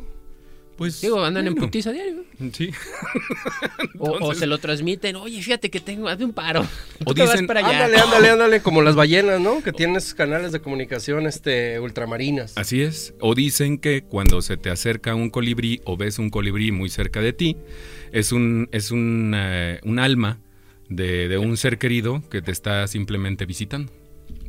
Pues. Digo, andan en bueno, putiza diario. Sí. (laughs) O, se lo transmiten. Oye, fíjate que tengo, hazme un paro. (laughs) O dicen, para allá. Ándale, ándale, (laughs) ándale, como las ballenas, ¿no? Que tienen esos canales de comunicación este, ultramarinas. Así es. O dicen que cuando se te acerca un colibrí o ves un colibrí muy cerca de ti, es un, es un, eh, un alma de, de un ser querido que te está simplemente visitando.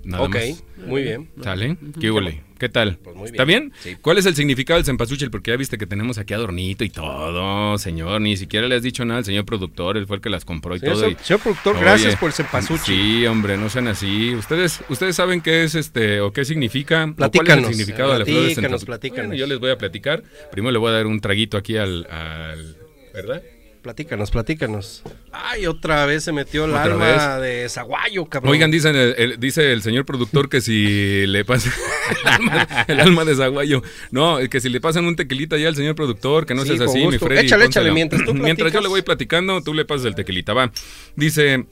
Nada ok, más. muy bien. ¿Sale? ¿Qué huele? ¿Qué tal? Pues muy ¿Está bien. bien? Sí. ¿Cuál es el significado del cempasúchil? Porque ya viste que tenemos aquí adornito y todo, señor. Ni siquiera le has dicho nada al señor productor. Él fue el que las compró y Señor, todo. y- señor productor, Oye, gracias por el cempasúchil. Sí, hombre, no sean así. Ustedes, ustedes saben qué es este o qué significa. o ¿Cuál es Platícanos, el significado de la flor de platícanos, cempasúchil? platícanos. Bueno, yo les voy a platicar. Primero le voy a dar un traguito aquí al, al- ¿verdad? Platícanos, platícanos. Ay, otra vez se metió el ¿Otra alma de Zaguayo, cabrón. Oigan, dice el, el- dice el señor productor que si le pasa (laughs) el alma, el alma de Zaguayo. No, que si le pasan un tequilita ya al señor productor, que no Sí, seas así, mi. Freddy. Échale, pónselo. échale, mientras tú (laughs) Mientras yo le voy platicando, tú le pasas el tequilita, va. Dice,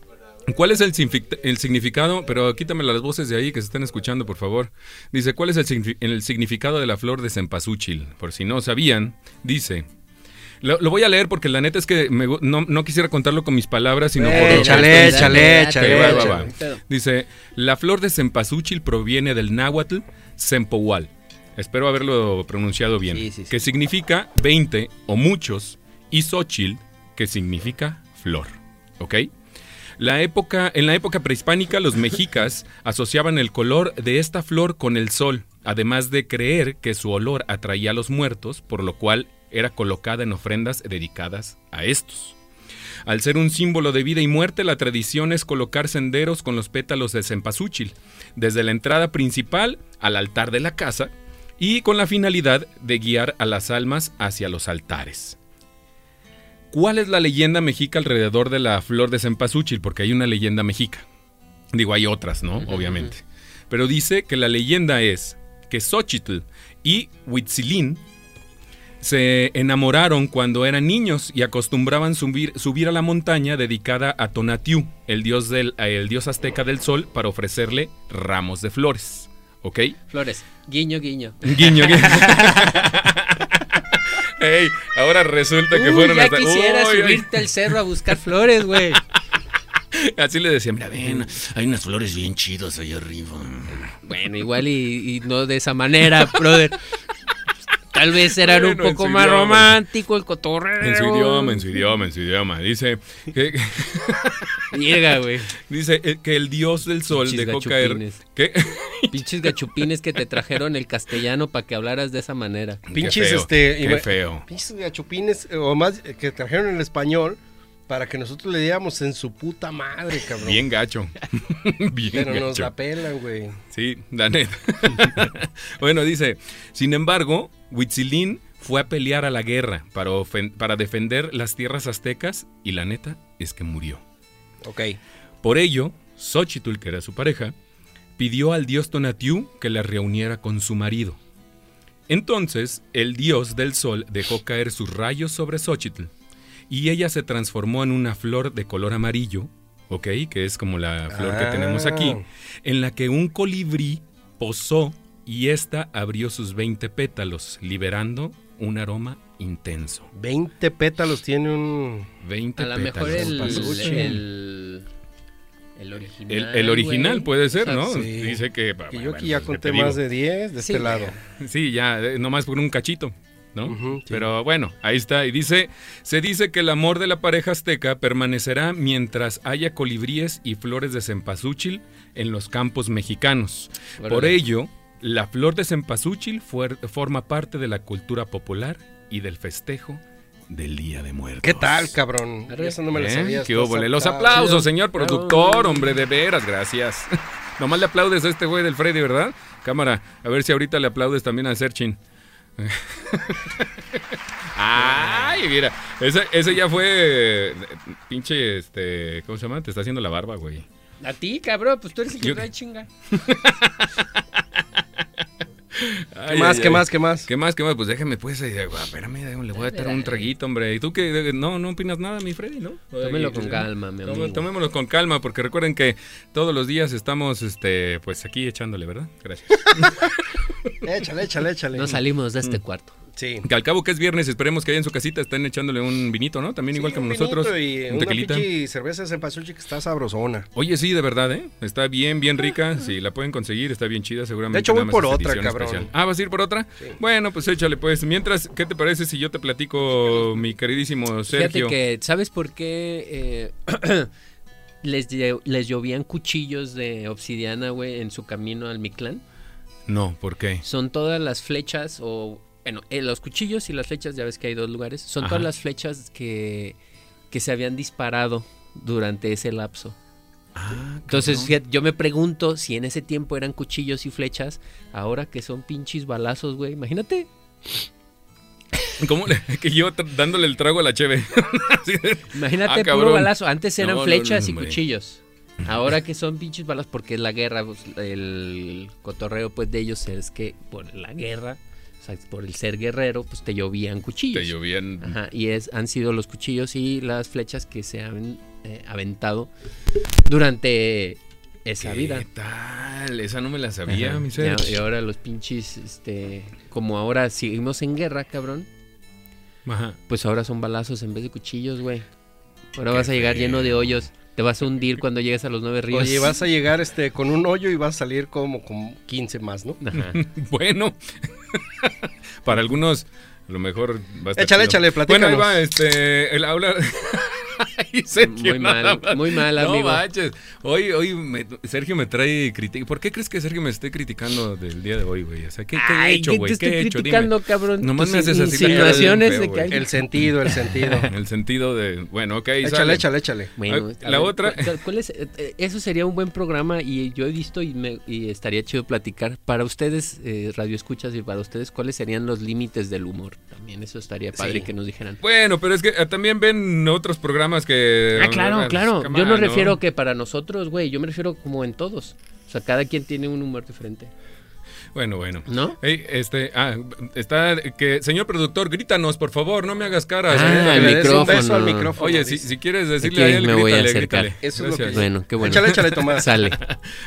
¿cuál es el, significado? Pero quítame las voces de ahí que se están escuchando, por favor. Dice, ¿cuál es el significado de la flor de cempasúchil? Por si no sabían, dice... Lo, lo voy a leer porque la neta es que me no, no quisiera contarlo con mis palabras, sino por lo que Échale, échale, échale. Dice, la flor de cempasúchil proviene del náhuatl Sempohual. Espero haberlo pronunciado bien. Sí, sí, sí. Que significa 20 o muchos y xochil, que significa flor. ¿Ok? La época, en la época prehispánica, los mexicas (laughs) asociaban el color de esta flor con el sol, además de creer que su olor atraía a los muertos, por lo cual era colocada en ofrendas dedicadas a estos. Al ser un símbolo de vida y muerte, la tradición es colocar senderos con los pétalos de cempasúchil, desde la entrada principal al altar de la casa, y con la finalidad de guiar a las almas hacia los altares. ¿Cuál es la leyenda mexica alrededor de la flor de cempasúchil? Porque hay una leyenda mexica. Digo, hay otras, ¿no? Obviamente. Pero dice que la leyenda es que Xochitl y Huitzilín se enamoraron cuando eran niños y acostumbraban subir, subir a la montaña dedicada a Tonatiuh, el dios, del, el dios azteca del sol, para ofrecerle ramos de flores. ¿Ok? Flores, guiño, guiño. Guiño, guiño. (laughs) Ey, ahora resulta que Uy, fueron ya hasta- quisiera Uy, ay. subirte al cerro a buscar flores, güey. (laughs) Así le decía, mira, ven, Ven, hay unas flores bien chidas allá arriba. Bueno, igual y, y no de esa manera, brother. Tal vez era Bueno, un poco más idioma. romántico el cotorreo. En su idioma, en su idioma, en su idioma. Dice que, Llega, (laughs) güey. dice eh, que el dios del sol Pinches dejó caer. gachupines. ¿Qué? Pinches gachupines que te trajeron el castellano para que hablaras de esa manera. Pinches, Qué feo, este, Qué feo. Pinches gachupines, eh, o más, eh, que trajeron el español para que nosotros le diéramos en su puta madre, cabrón. Bien gacho. (laughs) Bien Pero nos la pelan, güey. Sí, la neta. (laughs) bueno, dice, sin embargo, Huitzilín fue a pelear a la guerra para, para defender las tierras aztecas y la neta es que murió. Ok. Por ello, Xochitl, que era su pareja, pidió al dios Tonatiuh que la reuniera con su marido. Entonces, el dios del sol dejó caer sus rayos sobre Xochitl y ella se transformó en una flor de color amarillo, ¿ok? Que es como la flor que Ah. tenemos aquí, en la que un colibrí posó y ésta abrió sus 20 pétalos, liberando un aroma intenso. 20 pétalos tiene un. A 20 lo pétalos. mejor el, el, el original. El, el original güey. puede ser, ¿no? sí. Dice que... Que yo bueno, aquí ya pues, conté más de 10 de Sí, este lado. Sí, ya, eh, nomás por un cachito, ¿no? Sí. Pero bueno, ahí está. Y dice, se dice que el amor de la pareja azteca permanecerá mientras haya colibríes y flores de cempasúchil en los campos mexicanos. Por ello, la flor de cempasúchil forma parte de la cultura popular y del festejo del Día de Muertos. ¿Qué tal, cabrón? Eso no me lo ¿Eh? sabía. ¿Qué estás óvole? Los aplausos, señor productor, hombre, de veras, gracias. (laughs) Nomás le aplaudes a este güey del Freddy, ¿verdad? Cámara, a ver si ahorita le aplaudes también a Serchin. (laughs) Ay, mira, ese, ese ya fue pinche, este, ¿cómo se llama? Te está haciendo la barba, güey. A ti, cabrón, pues tú eres el que Yo- trae chinga. (laughs) ¿Qué más, qué más, qué más? ¿Qué más, qué más? Pues déjame, pues, eh, ah, espérame, le voy a dar un traguito, hombre. ¿Y tú qué? No, no opinas nada, mi Freddy, ¿no? Tómelo Ay, con calma, mi amigo. Tomémoslo con calma, porque recuerden que todos los días estamos, este, pues aquí echándole, ¿verdad? Gracias. (laughs) Échale, échale, échale. No salimos de Mm. este cuarto. Sí. que al cabo que es viernes, esperemos que allá en su casita estén echándole un vinito, ¿no? También igual Sí, que un nosotros. Y un una tequilita. cerveza cempasúchil que está sabrosona. Oye, sí, de verdad, ¿eh? Está bien, bien rica. Si la pueden conseguir, está bien chida, seguramente. De hecho, voy por otra, cabrón. especial. Ah, ¿vas a ir por otra? Sí. Bueno, pues échale, pues. Mientras, ¿qué te parece si yo te platico, mi queridísimo Sergio? Fíjate que, ¿sabes por qué eh, (clears throat) les, les llovían cuchillos de obsidiana, güey, en su camino al Mictlán? No, ¿por qué? Son todas las flechas o... Bueno, eh, los cuchillos y las flechas, ya ves que hay dos lugares, son Ajá. todas las flechas que, que se habían disparado durante ese lapso. Ah, Entonces, cabrón. yo me pregunto si en ese tiempo eran cuchillos y flechas, ahora que son pinches balazos, güey. Imagínate. ¿Cómo le- (laughs) que yo dándole el trago a la cheve? (laughs) Imagínate Ah, puro balazo. Antes eran No, flechas no, y cuchillos. Ahora que son pinches balas porque es la guerra, pues, el cotorreo pues de ellos es que por la guerra, sea, por el ser guerrero, pues te llovían cuchillos. Te llovían. Ajá, y es, han sido los cuchillos y las flechas que se han eh, aventado durante esa ¿Qué vida. tal? Esa no me la sabía, Ajá, mi y, ser. a- y ahora los pinches, este, como ahora seguimos en guerra, cabrón, Ajá. pues ahora son balazos en vez de cuchillos, güey. Ahora Qué vas a llegar lleno de hoyos. Te vas a hundir cuando llegues a los nueve ríos. Oye, vas a (laughs) llegar este con un hoyo y vas a salir como con 15 más, ¿no? Ajá. (laughs) Bueno, para algunos a lo mejor va a estar Échale, chido. échale, Bueno, ahí platícanos. va, este, el habla... (laughs) (laughs) Sergio, Muy mal, muy mal, No amigo. manches. Hoy, hoy me- Sergio me trae crítica. ¿Por qué crees que Sergio me esté criticando del día de hoy, güey? O sea, ¿qué, qué he hecho, ¿qué güey? ¿Qué he hecho? Dime. criticando, cabrón? Nomás me haces así la cara de Insinuaciones feo, de que güey. hay... El sentido, el sentido. En (laughs) el sentido de, bueno, ok, échale, sale. échale, échale. Bueno, Ah, a la ver, otra- ¿cuál- cuál es? Eh, eh, eso sería un buen programa y yo he visto y, me, y estaría chido platicar. Para ustedes, eh, Radio Escuchas, y para ustedes, ¿cuáles serían los límites del humor? También eso estaría padre Sí. que nos dijeran. Bueno, pero es que eh, también ven otros programas que... Ah, claro, claro. Yo no refiero que para nosotros, güey. Yo me refiero como en todos. O sea, cada quien tiene un humor diferente. Bueno, bueno. ¿No? Ey, este, ah, está que, señor productor, grítanos, por favor, no me hagas caras. Ah, el micrófono. al micrófono. Oye, si, quieres decirle Aquí a él, me voy a grítale, acercar. grítale. Eso es lo que. Bueno, qué bueno. Échale, échale, Tomás. (laughs) Sale.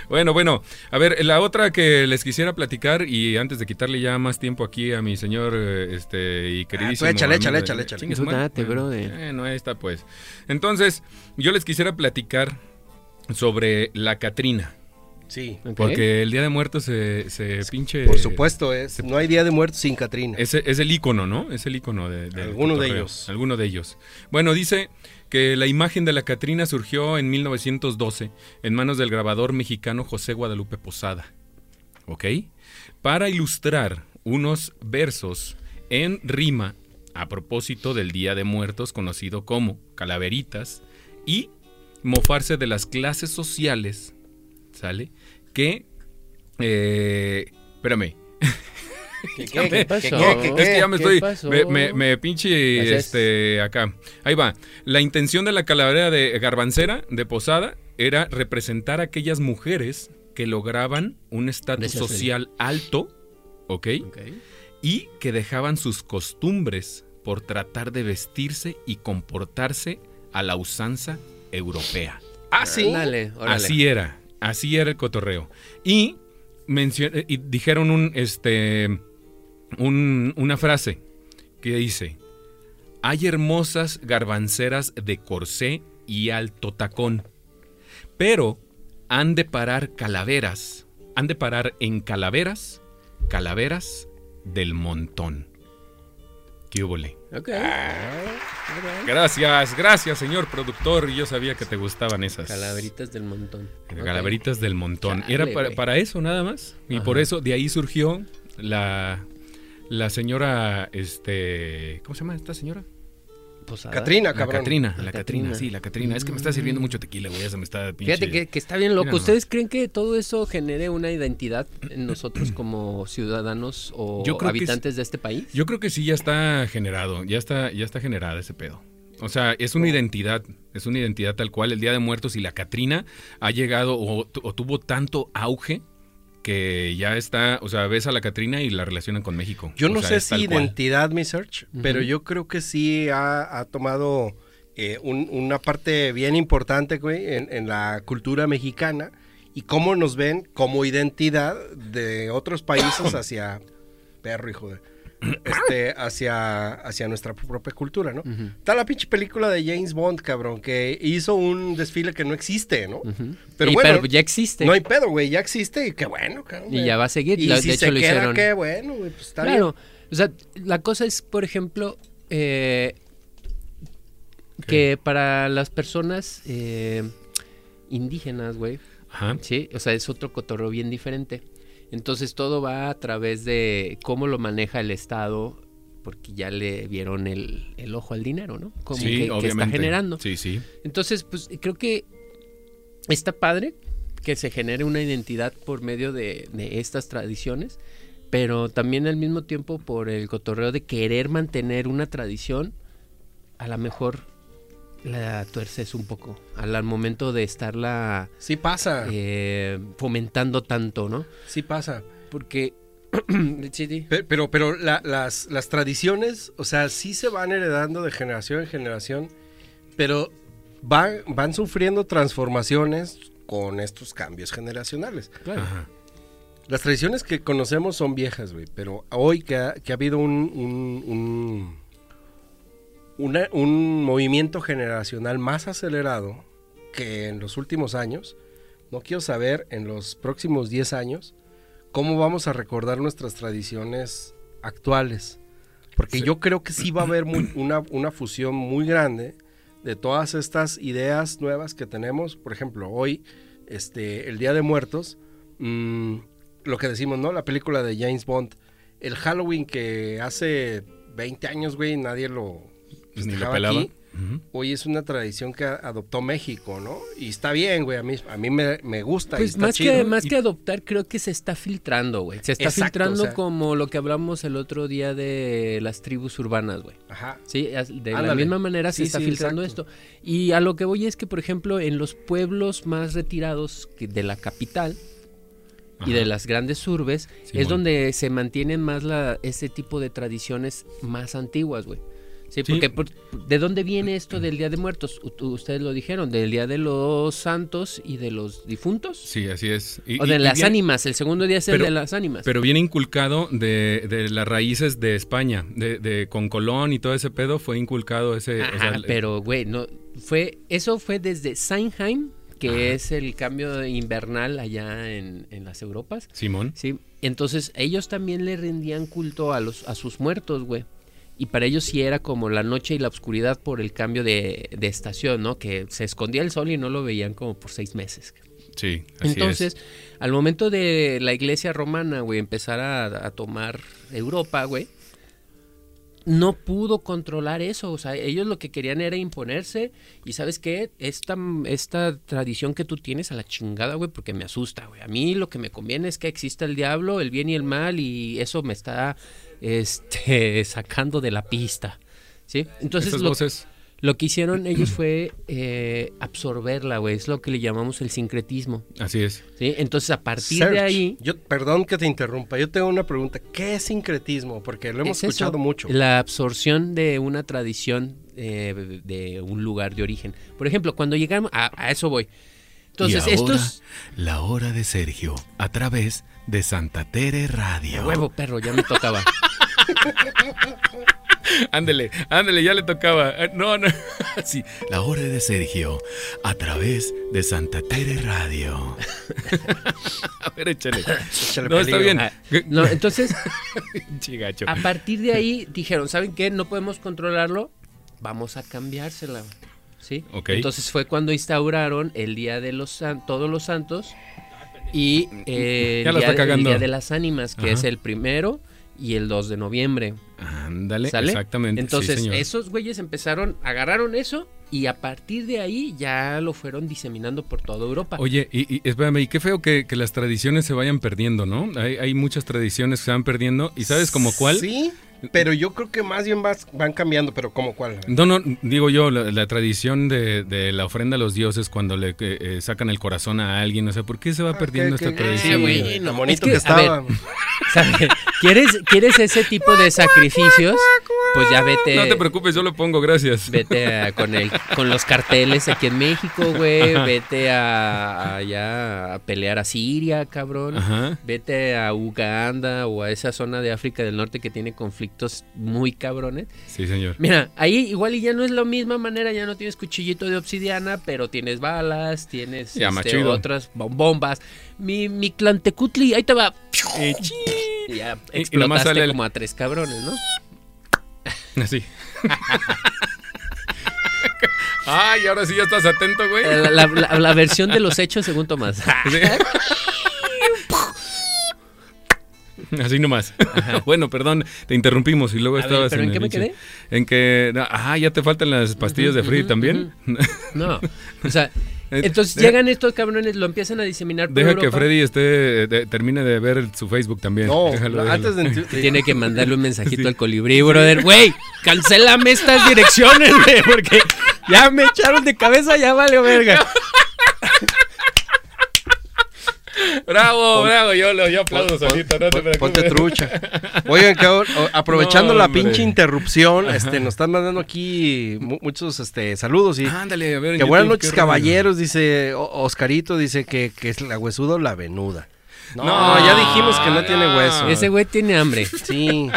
Bueno, bueno, a ver, la otra que les quisiera platicar y antes de quitarle ya más tiempo aquí a mi señor eh, este y queridísimo. pues échale, amigo échale, de- échale, échale. Chingue su Tú madre. date, brother. Bueno, ahí está pues. Entonces, yo les quisiera platicar sobre la Catrina, Sí. Porque el Día de Muertos se, se pinche Por supuesto, es. No hay día de muertos sin Catrina. Es, es el icono, ¿no? Es el icono de, del Alguno de ellos. Alguno de ellos. Bueno, dice que la imagen de la Catrina surgió en 1912 en manos del grabador mexicano José Guadalupe Posada. ¿Ok? Para ilustrar unos versos en rima a propósito del Día de Muertos conocido como calaveritas y mofarse de las clases sociales, ¿sale? Que... Eh, espérame. ¿Qué, (laughs) ¿Qué qué, pasó? qué, qué, Es que ya me ¿Qué estoy. pasó? Me, me, me pinche este acá. Ahí va. La intención de la calavera de Garbancera, de Posada, era representar a aquellas mujeres que lograban un estatus social alto, ¿ok? Ok. Y que dejaban sus costumbres por tratar de vestirse y comportarse a la usanza europea. Ah, sí. Órale, órale. Así era, así era el cotorreo. Y, y dijeron un, este, un- una frase que dice, hay hermosas garbanceras de corsé y alto tacón, pero han de parar calaveras, han de parar en calaveras, calaveras del montón. ¿Qué Ok. Gracias, gracias, señor productor. Yo sabía que te gustaban esas. Calaveritas del montón. Calaveritas del montón. Chale, Era para, eso nada más. Y Ajá. por eso de ahí surgió la, la señora, este, ¿cómo se llama esta señora? Posada. Catrina, La cabrón. Catrina, La la Catrina, Catrina. sí, la Catrina. Es que me está sirviendo mucho tequila, güey, ya se me está pinche... Fíjate que, que está bien loco. ¿Ustedes creen que todo eso genere una identidad en nosotros (clears throat) como ciudadanos o Yo creo que habitantes de este país? Yo creo que sí ya está generado, ya está, ya está generada ese pedo. O sea, es una identidad, es una identidad tal cual. El Día de Muertos y la Catrina ha llegado o tuvo tanto auge que ya está, o sea, ves a la Catrina y la relacionan con México. Yo O no sea, sé si identidad, mi search, pero yo creo que sí ha, ha tomado eh, un- una parte bien importante, güey, en, en la cultura mexicana y cómo nos ven como identidad de otros países (coughs) hacia perro, hijo de. Este, hacia, hacia nuestra propia cultura, ¿no? Está la pinche película de James Bond, cabrón, que hizo un desfile que no existe, ¿no? Pero Y- bueno, ya existe. No hay pedo, güey, ya existe y qué bueno, cabrón. y ya va a seguir. Y La- si de hecho se lo queda, hicieron. qué bueno, güey, pues está claro. bien. O sea, la cosa es, por ejemplo, eh, que para las personas eh, indígenas, güey, Ajá. Sí, o sea, es otro cotorreo bien diferente. Entonces todo va a través de cómo lo maneja el Estado, porque ya le vieron el, el ojo al dinero, ¿no? Como Sí, que, que está obviamente. generando. Sí, sí. Entonces, pues creo que está padre que se genere una identidad por medio de, de estas tradiciones, pero también al mismo tiempo por el cotorreo de querer mantener una tradición, a lo mejor la tuerces un poco al, al momento de estarla Sí pasa, eh, fomentando tanto, ¿no? sí pasa. Porque... (clears throat) Pero, pero la- las, las tradiciones, o sea, sí se van heredando de generación en generación, pero van, van sufriendo transformaciones con estos cambios generacionales. Ajá. Las tradiciones que conocemos son viejas, güey, pero hoy que ha, que ha habido un, un, un, una- un movimiento generacional más acelerado que en los últimos años, no quiero saber en los próximos 10 años cómo vamos a recordar nuestras tradiciones actuales. Porque Sí. yo creo que sí va a haber muy- una, una fusión muy grande de todas estas ideas nuevas que tenemos. Por ejemplo, hoy, este, el Día de Muertos, mm, lo que decimos, ¿no? La película de James Bond, el Halloween que hace 20 años, güey, nadie lo ni lo festejaba pelaba. aquí. Ujú. Hoy es una tradición que a- adoptó México, ¿no? Y está bien, güey, a mí, a mí me, me gusta. y Pues está más chido. que, más que adoptar, creo que se está filtrando, güey. Se está Exacto, filtrando o sea- como lo que hablamos el otro día de las tribus urbanas, güey. Ajá. Sí, de la misma manera se está sí, filtrando exacto. esto. Y a lo que voy es que, por ejemplo, en los pueblos más retirados de la capital y Ajá. de las grandes urbes, es donde se mantienen más la, ese tipo de tradiciones más antiguas, güey. Sí, porque por- ¿de dónde viene esto del Día de Muertos? U- ustedes lo dijeron, del Día de los Santos y de los difuntos. Sí, así es. Y- o de y las ánimas, el segundo día es el de las ánimas. Pero viene inculcado de, de las raíces de España, de, de- con Colón y todo ese pedo fue inculcado ese... o sea, Ajá, el- pero güey, no fue eso fue desde Seinheim, que Ajá. es el cambio invernal allá en, en las Europas. Simón. Sí, entonces ellos también le rendían culto a los a sus muertos, güey. Y para ellos sí era como la noche y la oscuridad por el cambio de, de estación, ¿no? Que se escondía el sol y no lo veían como por seis meses. Sí, así Entonces, al momento de la iglesia romana, güey, empezar a, a tomar Europa, güey, no pudo controlar eso. O sea, ellos lo que querían era imponerse. Y sabes qué? Esta, esta tradición que tú tienes a la chingada, güey, porque me asusta, güey. A mí lo que me conviene es que exista el diablo, el bien y el mal, y eso me está este, (laughs) sacando de la pista. ¿Sí? es. Entonces, lo, voces... lo que hicieron ellos fue eh, absorberla, güey. Es lo que le llamamos el sincretismo. Así es. ¿sí? Entonces, a partir Search. de ahí. Yo, perdón que te interrumpa, yo tengo una pregunta. ¿Qué es sincretismo? Porque lo hemos es eso, escuchado mucho. La absorción de una tradición eh, de un lugar de origen. Por ejemplo, cuando llegamos. A, a eso voy. Entonces, y ahora, estos. la hora de Sergio, a través de Santa Tere Radio. Huevo, perro, ya me tocaba. (laughs) (laughs) Ándele, ándele, ya le tocaba. Eh, No, no. (laughs) Sí. La hora de Sergio, a través de Santa Tere Radio. (laughs) A ver, échale. Échale No, está bien. Ah, no, entonces, Chigacho. a partir de ahí dijeron: ¿saben qué? No podemos controlarlo. Vamos a cambiársela. ¿Sí? Ok. Entonces fue cuando instauraron el Día de los San- Todos los Santos y eh, el, día, el de las Ánimas, que Ajá. es el primero y el 2 de noviembre. Ándale, ¿Sale? exactamente. Entonces, esos güeyes empezaron, agarraron eso y a partir de ahí ya lo fueron diseminando por toda Europa. Oye, y, y espérame, y qué feo que, que las tradiciones se vayan perdiendo, ¿no? Hay, hay muchas tradiciones que se van perdiendo. ¿Y sabes como cuál? Sí, pero yo creo que más bien vas- van cambiando, pero ¿como cuál? No, no, digo yo, la, la tradición de, de la ofrenda a los dioses cuando le eh, eh, sacan el corazón a alguien, o sea, ¿por qué se va Ah, perdiendo que- esta que- tradición? Güey, Sí, no, lo bonito es que, ver, estaba. ¿Sabe? ¿Quieres, ¿Quieres ese tipo de sacrificios? Pues ya vete. No te preocupes, yo lo pongo, gracias. Vete a- con el, con los carteles aquí en México, güey. Vete a, a allá a pelear a Siria, cabrón. Ajá. Vete a Uganda o a esa zona de África del Norte que tiene conflictos muy cabrones. Sí, señor. Mira, ahí igual y ya no es la misma manera, ya no tienes cuchillito de obsidiana, pero tienes balas, tienes Ya, este, otras bom- bombas. Mi, mi clantecutli, ahí te va. Eh, (laughs) Y ya Y- y nomás explotaste sale el- como a tres cabrones, ¿no? (laughs) Así. Ay, ahora sí ya estás atento, güey. La, la- la versión de los hechos según Tomás. (laughs) Sí. (laughs) Así nomás. (laughs) bueno, perdón, te interrumpimos y luego A ver, estabas ¿pero en el qué me quedé? En que, ah, ya te faltan las pastillas de Free también. (laughs) No, o sea, Entonces Deja- llegan estos cabrones, lo empiezan a diseminar por Deja que. Freddy esté, de- termine de ver su Facebook también. No, Déjalo, déjalo. antes de... Que Tiene que mandarle un mensajito al colibrí, brother. Güey, cancélame estas direcciones, güey, porque ya me echaron de cabeza, ya vale verga. Bravo, bravo, yo, lo, yo aplaudo solito, no te preocupes. Ponte trucha. (laughs) Oigan, cabrón, aprovechando No, la pinche interrupción, este, nos están mandando aquí mu- muchos este, saludos y Ándale, a ver. en que buenas noches qué rollo. caballeros, dice Oscarito, dice que, que es la huesuda o la venuda. No, No, ya dijimos que no tiene hueso. Ese güey tiene hambre. Sí.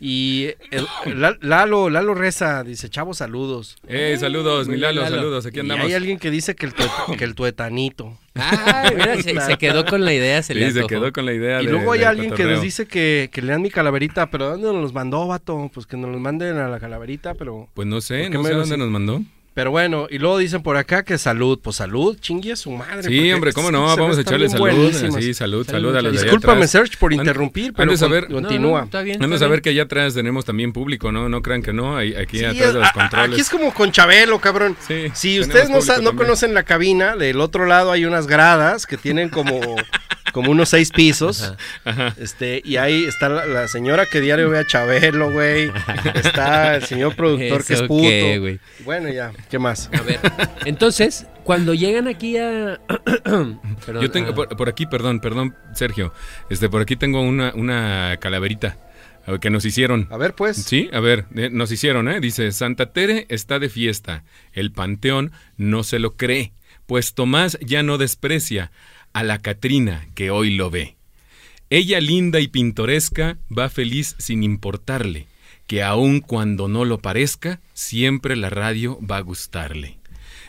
Y el- La- Lalo, Lalo Reza dice, chavos, saludos. Eh, saludos, mi Lalo, saludos, aquí Y andamos. hay alguien que dice que el, tuet- que el tuetanito. Ay, mira, se, se quedó con la idea, se le se quedó con la idea Y de- luego hay alguien que nos dice que, que lean mi calaverita, pero ¿dónde nos los mandó, vato? Pues que nos los manden a la calaverita, pero... Pues no sé, ¿Por qué no sé dónde nos mandó. Pero bueno, y luego dicen por acá que salud. Pues salud, chingue a su madre. Sí, hombre, cómo no, vamos a echarle salud. buenísimas. Sí, salud, Salud, salud a los Discúlpame. Serge, por interrumpir, pero de saber- con- No, no, continúa. está saber bien. que allá atrás tenemos también público, ¿no? No crean que no, hay- aquí Sí, atrás de los a- a- controles. aquí es como con Chabelo, cabrón. Sí, si ustedes no, conocen la cabina, del otro lado hay unas gradas que tienen como, (laughs) como unos seis pisos. Este, y ahí está la, la señora que diario ve a Chabelo, güey. Está el señor productor (laughs) que es ¿Eso puto. qué, güey? bueno, ya, ¿qué más? A ver, entonces, cuando llegan aquí a... (clears throat) Perdón, Yo tengo por, por aquí, perdón, perdón, Sergio. Este, por aquí tengo una, una calaverita eh, que nos hicieron. A ver, pues. Sí, a ver, eh, nos hicieron, ¿eh? Dice, Santa Tere está de fiesta. El panteón no se lo cree, pues Tomás ya no desprecia a la Catrina que hoy lo ve. Ella linda y pintoresca va feliz sin importarle, que aun cuando no lo parezca, siempre la radio va a gustarle.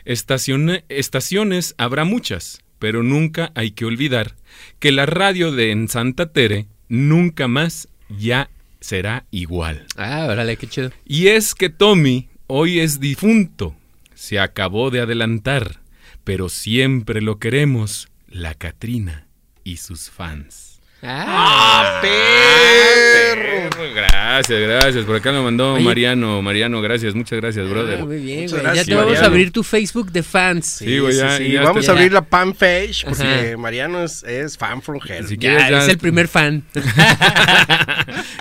Estacione- estaciones habrá muchas, pero nunca hay que olvidar que la radio de en Santa Tere nunca más ya será igual. Ah, órale, qué chido. Y es que Tommy hoy es difunto, se acabó de adelantar, pero siempre lo queremos, la Catrina y sus fans. Ah, perro! Gracias, gracias. Por acá lo mandó Oye. Mariano. Mariano, gracias, muchas gracias, brother. Ah, muy bien, Muchas güey. gracias, ya te vamos a abrir tu Facebook de fans. Sí, güey, ya- sí, ya Vamos a abrir la fanpage porque Ajá. Mariano es, es fan from hell. Si Ya, quieres, ya- es el primer fan. (laughs)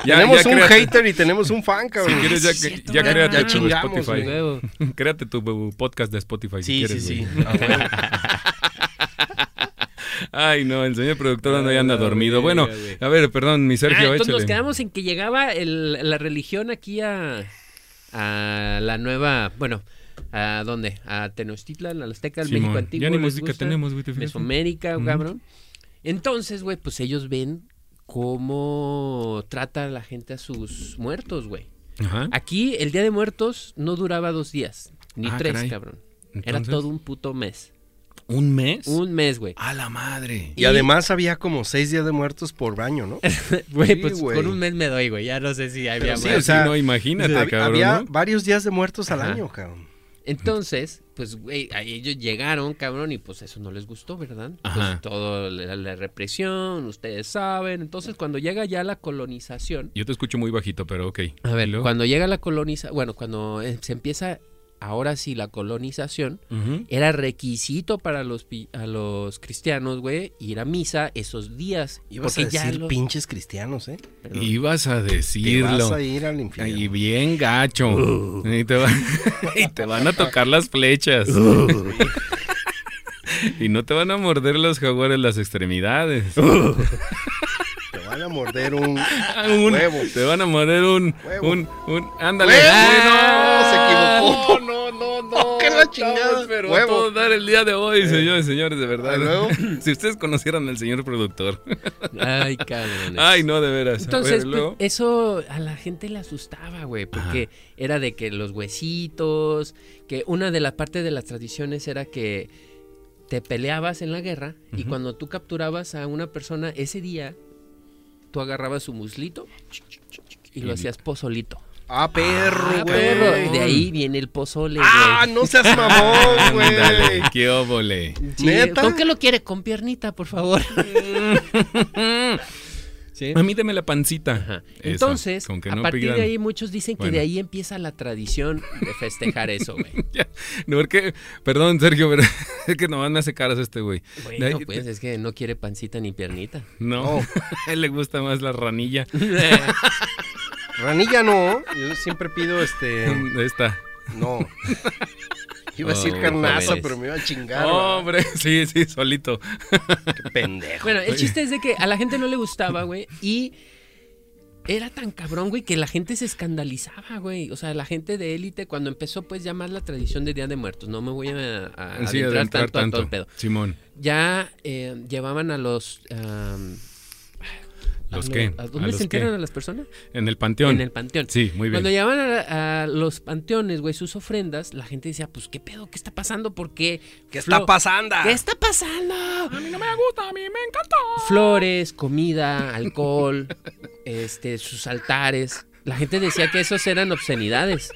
ya- tenemos ya un créate- hater y tenemos un fan, cabrón. Si quieres, ya, Sí, es cierto, ya ya- créate ya tu chingamos, Spotify. Huevo. Créate tu podcast de Spotify si Sí, quieres. sí, sí. güey. Ah. Ay, no, el señor productor anda ya anda Ah, dormido. Bueno, a ver, perdón, mi Ah, Sergio, entonces nos quedamos en que llegaba el- la religión aquí a, a la nueva, bueno, ¿a dónde? A Tenochtitlan, a la Azteca, al México antiguo. ya ni ¿les música gusta? tenemos, güey. Mesoamérica, cabrón. Entonces, güey, pues ellos ven cómo trata la gente a sus muertos, güey. Ajá. Aquí el Día de Muertos no duraba dos días, ni Ah, tres, caray. cabrón. Era todo un puto mes. ¿Un mes? Un mes, güey. A la madre. Y además había como seis días de muertos por año, ¿no? (laughs) Güey, Sí, pues güey. con un mes me doy, güey. Ya no sé si había sí, más. o sea, no, imagínate, Hab- cabrón. había ¿no? varios días de muertos al año, cabrón. Entonces, pues, güey, a ellos llegaron, cabrón, y pues eso no les gustó, ¿verdad? Ajá. Pues todo la, la represión, ustedes saben. Entonces, cuando llega ya la colonización, Yo te escucho muy bajito, pero ok. a ver, cuando llega la colonización, bueno, cuando eh, se empieza, ahora sí, la colonización, era requisito para los, pi- a los cristianos, güey, ir a misa esos días. Ibas porque a ya decir lo- pinches cristianos, ¿eh? perdón. Ibas a Te decirlo. vas a ir al infierno. Y bien gacho. Y, te va- (laughs) y te van a tocar las flechas. (laughs) y no te van a morder los jaguares las extremidades. (laughs) Te van a morder un Un- huevo. Te van a morder un. Huevo. Un. un ándale. ¡Huevo! ¡Ay, Se equivocó. No, no, no. ¡Qué la chingada! Pero a todo dar el día de hoy, señores, señores, de verdad. ¿Ah, luego? (laughs) Si ustedes conocieran al señor productor. Ay, (laughs) cabrón. Ay, no, de veras. A Entonces, ver, pues, eso a la gente le asustaba, güey, porque era de que los huesitos, que una de las partes de las tradiciones era que te peleabas en la guerra y cuando tú capturabas a una persona ese día, tú agarrabas su muslito y lo hacías pozolito. Ah, perro, Ah, güey. perro. De ahí viene el pozole, güey. Ah, no seas mamón, (laughs) güey. Qué óvole. Sí, ¿neta? ¿Con qué lo quiere? Con piernita, por favor. (laughs) ¿Sí? A mí deme la pancita. Ajá. Entonces, con que a partir pidan- de ahí muchos dicen que Bueno. de ahí empieza la tradición de festejar eso, güey. (laughs) No, porque, perdón, Sergio, pero es que nomás me hace caras este güey. Bueno, ahí- pues es que no quiere pancita ni piernita. No, No. a él le gusta más la ranilla. Ranilla no, yo siempre pido este. (laughs) Esta. No. Iba a decir Oh, carnaza, pero me iba a chingar. ¿verdad? Hombre, (laughs) sí, sí, solito. Qué pendejo. bueno, el chiste es de que a la gente no le gustaba, güey, y era tan cabrón, güey, que la gente se escandalizaba, güey. O sea, la gente de élite, cuando empezó, pues, ya más la tradición de Día de Muertos, no me voy a, a Sí, adentrar adentrar tanto, a todo el pedo. Simón. Ya eh, llevaban a los... ¿Los lo- qué? ¿A ¿A dónde los se entierran qué? a las personas? En el panteón. En el panteón. Sí, muy bien. Cuando llevaban a, a los panteones, güey, sus ofrendas, la gente decía, pues, ¿qué pedo? ¿Qué está pasando? ¿Por qué? ¿Qué está pasando? ¿Qué está pasando? A mí no me gusta, a mí me encanta. Flores, comida, alcohol, (laughs) este, sus altares. La gente decía que esos eran obscenidades.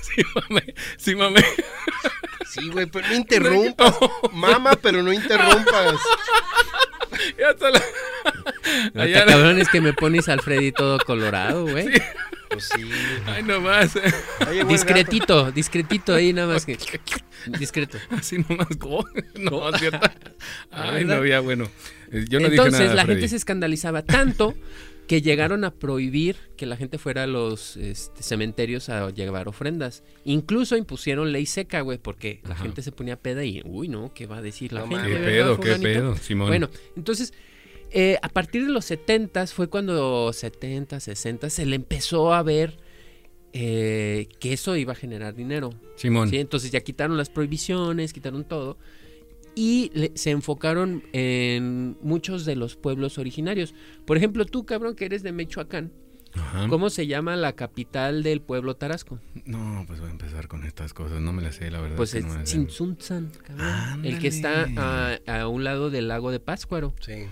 Sí, mame. Sí, mame. Sí, güey, pero no interrumpas. Mama, pero no interrumpas. (laughs) (laughs) Ya está la... Hasta Allá- cabrón es que me pones Alfredi todo colorado, güey. Pues sí. Ay, nomás. El Discretito, discretito ahí nada más que. Discreto. Así nomás. go- (laughs) No, cierto. (laughs) Ay, no, ya, bueno. Eh, Yo no Entonces dije nada, la Freddy. gente se escandalizaba tanto que llegaron a prohibir que la gente fuera a los este, cementerios a llevar ofrendas. Incluso impusieron ley seca, güey, porque la Ajá. gente se ponía peda y, uy, no, ¿qué va a decir la No gente? ¿Qué pedo, qué pedo, Simón? Bueno, entonces, eh, a partir de los 70 fue cuando 70, 60 se le empezó a ver eh, que eso iba a generar dinero. Simón. ¿sí? Entonces ya quitaron las prohibiciones, quitaron todo. Y le- se enfocaron en muchos de los pueblos originarios. Por ejemplo, tú, cabrón, que eres de Michoacán, Ajá. ¿cómo se llama la capital del pueblo Tarasco? No, pues voy a empezar con estas cosas. No me las sé, la verdad. Pues que es no. Tzintzuntzan, cabrón. El que está a, a un lado del lago de Pátzcuaro. Sí.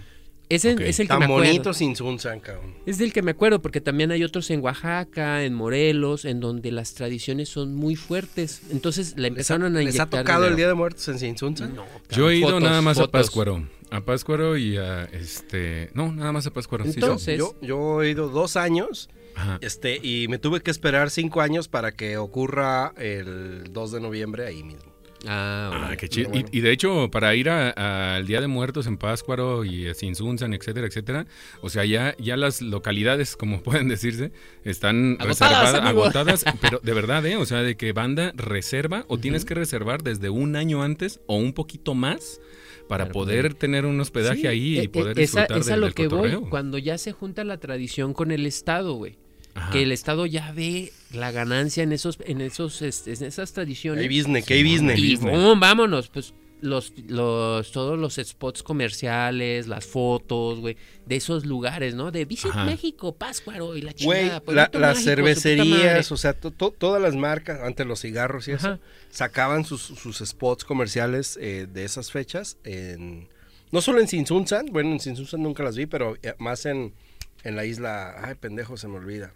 Ese Ok. es el que Tan me acuerdo. bonito sin Sunsan, cabrón. Es del que me acuerdo, porque también hay otros en Oaxaca, en Morelos, en donde las tradiciones son muy fuertes. Entonces le ¿Les ha, empezaron a les ha inyectar tocado el. Día de Muertos en Sin Sunsan? No, Yo he ido fotos, nada más a fotos. Páscuaro. A Páscuaro y a este. No, nada más a sí. Entonces- Yo, yo he ido dos años Ajá. este, y me tuve que esperar cinco años para que ocurra el 2 de noviembre ahí mismo. Ah, Ah, qué chido. bueno. Y, y de hecho, para ir al Día de Muertos en Páscuaro y Sinsunzan, etcétera, etcétera, o sea, ya, ya las localidades, (laughs) como pueden decirse, están Agotadas, agotadas, (laughs) pero de verdad, ¿eh? O sea, de que banda reserva o tienes que reservar desde un año antes o un poquito más para poder tener un hospedaje Sí, ahí e- y e- poder esa- disfrutar es a del, lo del que voy, cuando ya se junta la tradición con el Estado, güey. Ajá. Que el Estado ya ve la ganancia en esos, en esos, este, en esas tradiciones. Hay business, que hay business. Y vámonos, pues los, los, todos los spots comerciales, las fotos, güey, de esos lugares, ¿no? De Visit Ajá. México, Páscuaro y la Güey, chingada. la- Pueblito las cervecerías, o sea, to- to- todas las marcas, antes los cigarros y eso, sacaban sus, sus spots comerciales eh, de esas fechas. En, no solo en Sinsunsan, bueno, en Sinsunsan nunca las vi, pero eh, más en, en la isla. Ay, pendejo, se me olvida.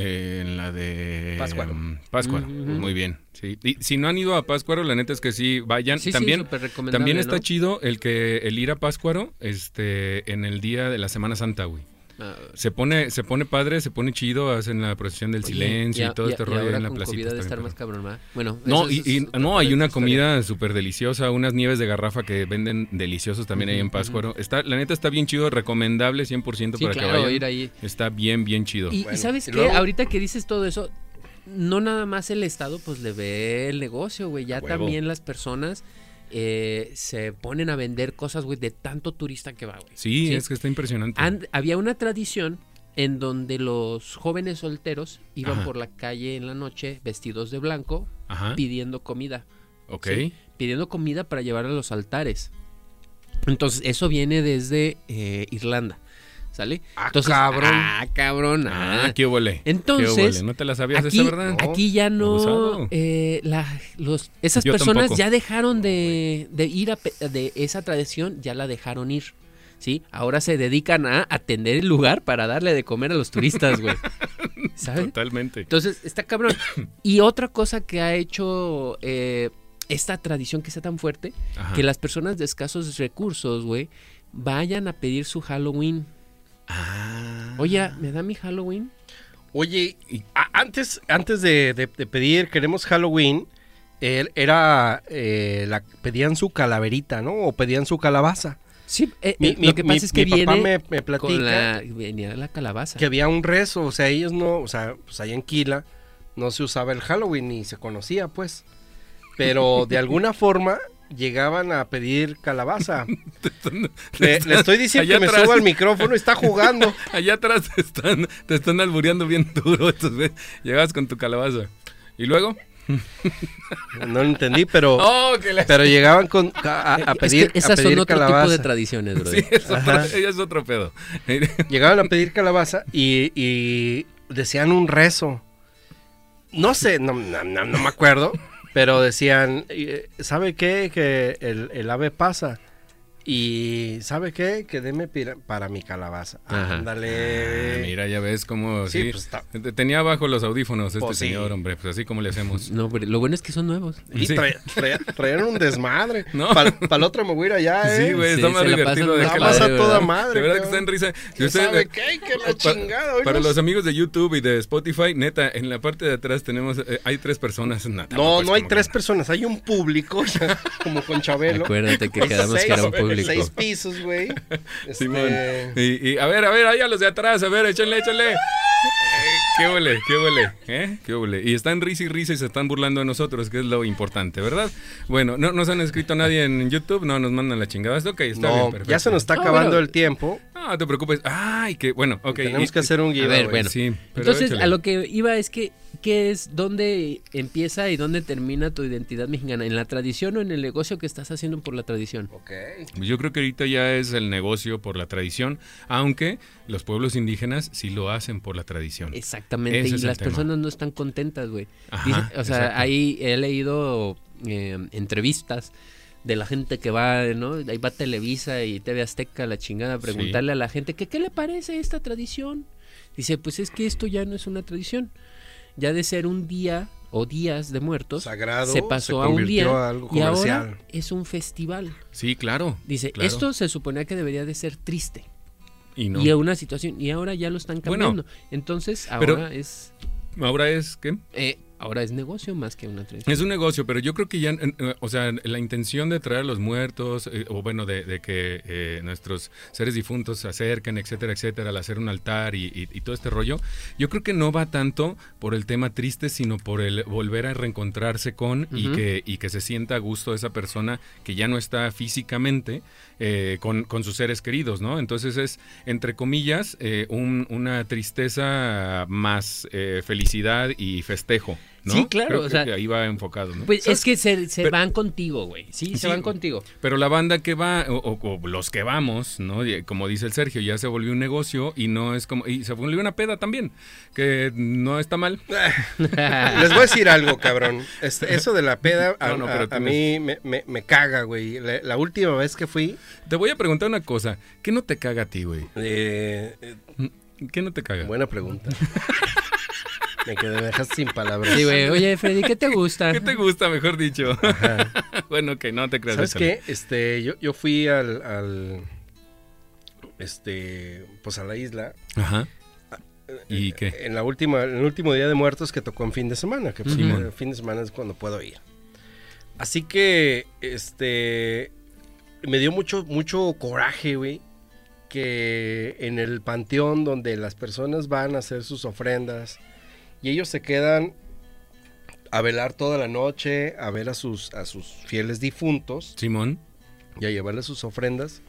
Eh, en la de Páscuaro. mm, Páscuaro, Ujú. muy bien. Sí. Y si no han ido a Páscuaro, la neta es que sí, vayan. Sí, sí, también recomendable, también está ¿no? chido el que el ir a Páscuaro este, en el día de la Semana Santa, güey. Ah, Se pone, se pone padre, se pone chido, hacen la procesión del oye, silencio y, a- todo este rollo ahora en la placita. COVID está de bien estar padre. más cabrón, ¿verdad? Bueno, No, eso y, es y- otra no, hay una comida súper deliciosa, unas nieves de garrafa que venden deliciosos también ahí en Ujú, Páscuaro. Está, la neta está bien chido, recomendable 100% Sí, para que claro, vayan. ir ahí. Está bien, bien chido. Y, Bueno, sabes y qué, luego- ahorita que dices todo eso, no nada más el Estado pues le ve el negocio, güey, ya huevo. también las personas eh, se ponen a vender cosas, güey, de tanto turista que va, güey. Sí, Sí. es que está impresionante. And- había una tradición en donde los jóvenes solteros iban Ajá. por la calle en la noche vestidos de blanco Ajá, pidiendo comida. ok. sí. Pidiendo comida para llevar a los altares. Entonces, eso viene desde eh, Irlanda. ¿Sale? Ah, Entonces, cabrón. Ah, cabrón. Ah, ah. qué huele. Entonces, No te la sabías Aquí, esa, ¿verdad? aquí ya no. Eh, la- los, esas Yo personas tampoco. ya dejaron de, de ir a de esa tradición, ya la dejaron ir. ¿Sí? Ahora se dedican a atender el lugar para darle de comer a los turistas, güey. (laughs) ¿Sabes? Totalmente. Entonces, está cabrón. Y otra cosa que ha hecho eh, esta tradición que está tan fuerte, Ajá. que las personas de escasos recursos, güey, vayan a pedir su Halloween. Ah. Oye, ¿me da mi Halloween? Oye, antes, antes de, de- de pedir queremos Halloween, él era eh, la, pedían su calaverita, ¿no? O pedían su calabaza. Sí, eh, Mi- eh, mi- lo que mi- pasa es que mi papá me, me platica con la, venía la calabaza. que había un rezo, o sea, ellos no, o sea, pues allá en Quila no se usaba el Halloween ni se conocía, pues. Pero de (laughs) alguna forma llegaban a pedir calabaza. (laughs) Le, le estoy diciendo que me atrás. suba al micrófono, está jugando. (laughs) Allá atrás te están, te están albureando bien duro. estos, güey. Llegabas con tu calabaza. ¿Y luego? (laughs) No lo entendí, pero, ¡Oh, que la... pero llegaban con, a, a Es pedir, que a esas son otro calabaza. tipo de tradiciones, bro. Sí, es otro, ella es otro pedo. Llegaban a pedir calabaza y, y decían un rezo. No sé, no, no- no- no me acuerdo, pero decían, eh, ¿sabe qué? Que el, el ave pasa. Y ¿sabe qué? Que deme pira- para mi calabaza. Ajá. Ándale. Ah, mira, ya ves cómo... Sí, Sí, pues, está- Te- Tenía abajo los audífonos este Pues, sí. señor, hombre. Pues así como le hacemos. (laughs) No, pero lo bueno es que son nuevos. Y Sí. trae- trae- traían un desmadre. (laughs) No. Para el otro me voy a ir allá, ¿eh? Sí, güey, Sí, está más la divertido de La qué que vas padre, a toda ¿verdad? madre. De verdad que está en risa. ¿Quién Usted- sabe qué? Que la Pa- chingada. hoy Para nos- los amigos de YouTube y de Spotify, neta, en la parte de atrás tenemos, eh, hay tres personas. No, tampoco No, no hay tres que- personas, hay un público, (laughs) como con Chabelo. Acuérdate que quedamos que era un seis- público. Seis pisos, güey. (laughs) Este, Simón. Y, y, a ver, a ver, allá los de atrás, a ver, échale, échale. Qué huele, qué huele, ¿eh? Qué huele. Y están risa y risa y se están burlando de nosotros, que es lo importante, ¿verdad? Bueno, no nos han escrito nadie en YouTube, no nos mandan la chingada. Ok, está bien, perfecto. ya se nos está Ah, acabando bueno. el tiempo. No, no te preocupes. Ay, que bueno, ok. Tenemos que hacer un giveaway. ver, bueno. Sí, Entonces, échale. a lo que iba es que, ¿qué es, dónde empieza y dónde termina tu identidad mexicana? ¿En la tradición o en el negocio que estás haciendo por la tradición? Ok. Yo creo que ahorita ya es el negocio por la tradición, aunque los pueblos indígenas sí lo hacen por la tradición. Exactamente, Ese y las tema. personas no están contentas, güey. Ajá, o sea, exacto. ahí he leído eh, entrevistas de la gente que va, ¿no? Ahí va Televisa y TV Azteca, la chingada, a preguntarle a la gente que qué le parece esta tradición. Dice, pues es que esto ya no es una tradición. Ya de ser un día o días de muertos, Sagrado se pasó se a un convirtió día a algo y ahora comercial. es un festival. Sí, claro. Dice, claro. esto se suponía que debería de ser triste. Y no. Y a una situación, y ahora ya lo están Bueno, cambiando. Entonces, pero- ahora es Ahora es que eh, ahora es negocio más que una tradición. es un negocio, pero yo creo que ya, o sea, la intención de traer a los muertos, eh, o bueno, de, de que eh, nuestros seres difuntos se acerquen, etcétera, etcétera, al hacer un altar y, y- y todo este rollo, yo creo que no va tanto por el tema triste, sino por el volver a reencontrarse con y, que, y que se sienta a gusto esa persona que ya no está físicamente eh, con, con sus seres queridos, ¿no? Entonces es, entre comillas, eh, un- una tristeza más eh, felicidad y festejo, ¿no? Sí, claro, Creo o sea, que ahí va enfocado, ¿no? Pues ¿Sabes? es que se, se Pero- van contigo, güey. Sí, se van contigo. Pero la banda que va, o, o- o los que vamos, ¿no? Como dice el Sergio, ya se volvió un negocio y no es como. Y se volvió una peda también, que no está mal. (laughs) Les voy a decir algo, cabrón. Este, eso de la peda a, No, pero a mí me, me- me caga, güey. La, la última vez que fui, Te voy a preguntar una cosa: ¿qué no te caga a ti, güey? eh, eh, ¿Qué no te caga? buena pregunta. (laughs) me quedé, me dejaste sin palabras. Sí, güey. Oye, Freddy, ¿qué te gusta? ¿Qué te gusta, mejor dicho? (laughs) bueno, que no te creas. ¿Sabes qué? Este, yo, yo fui al, al, este, pues a la isla. Ajá. ¿Y eh, qué? En la última, en el último día de muertos que tocó en fin de semana, que pues, el fin de semana es cuando puedo ir. Así que, este, me dio mucho, mucho coraje, güey, que en el panteón donde las personas van a hacer sus ofrendas y ellos se quedan a velar toda la noche, a ver a sus, a sus fieles difuntos Simón. y a llevarle sus ofrendas.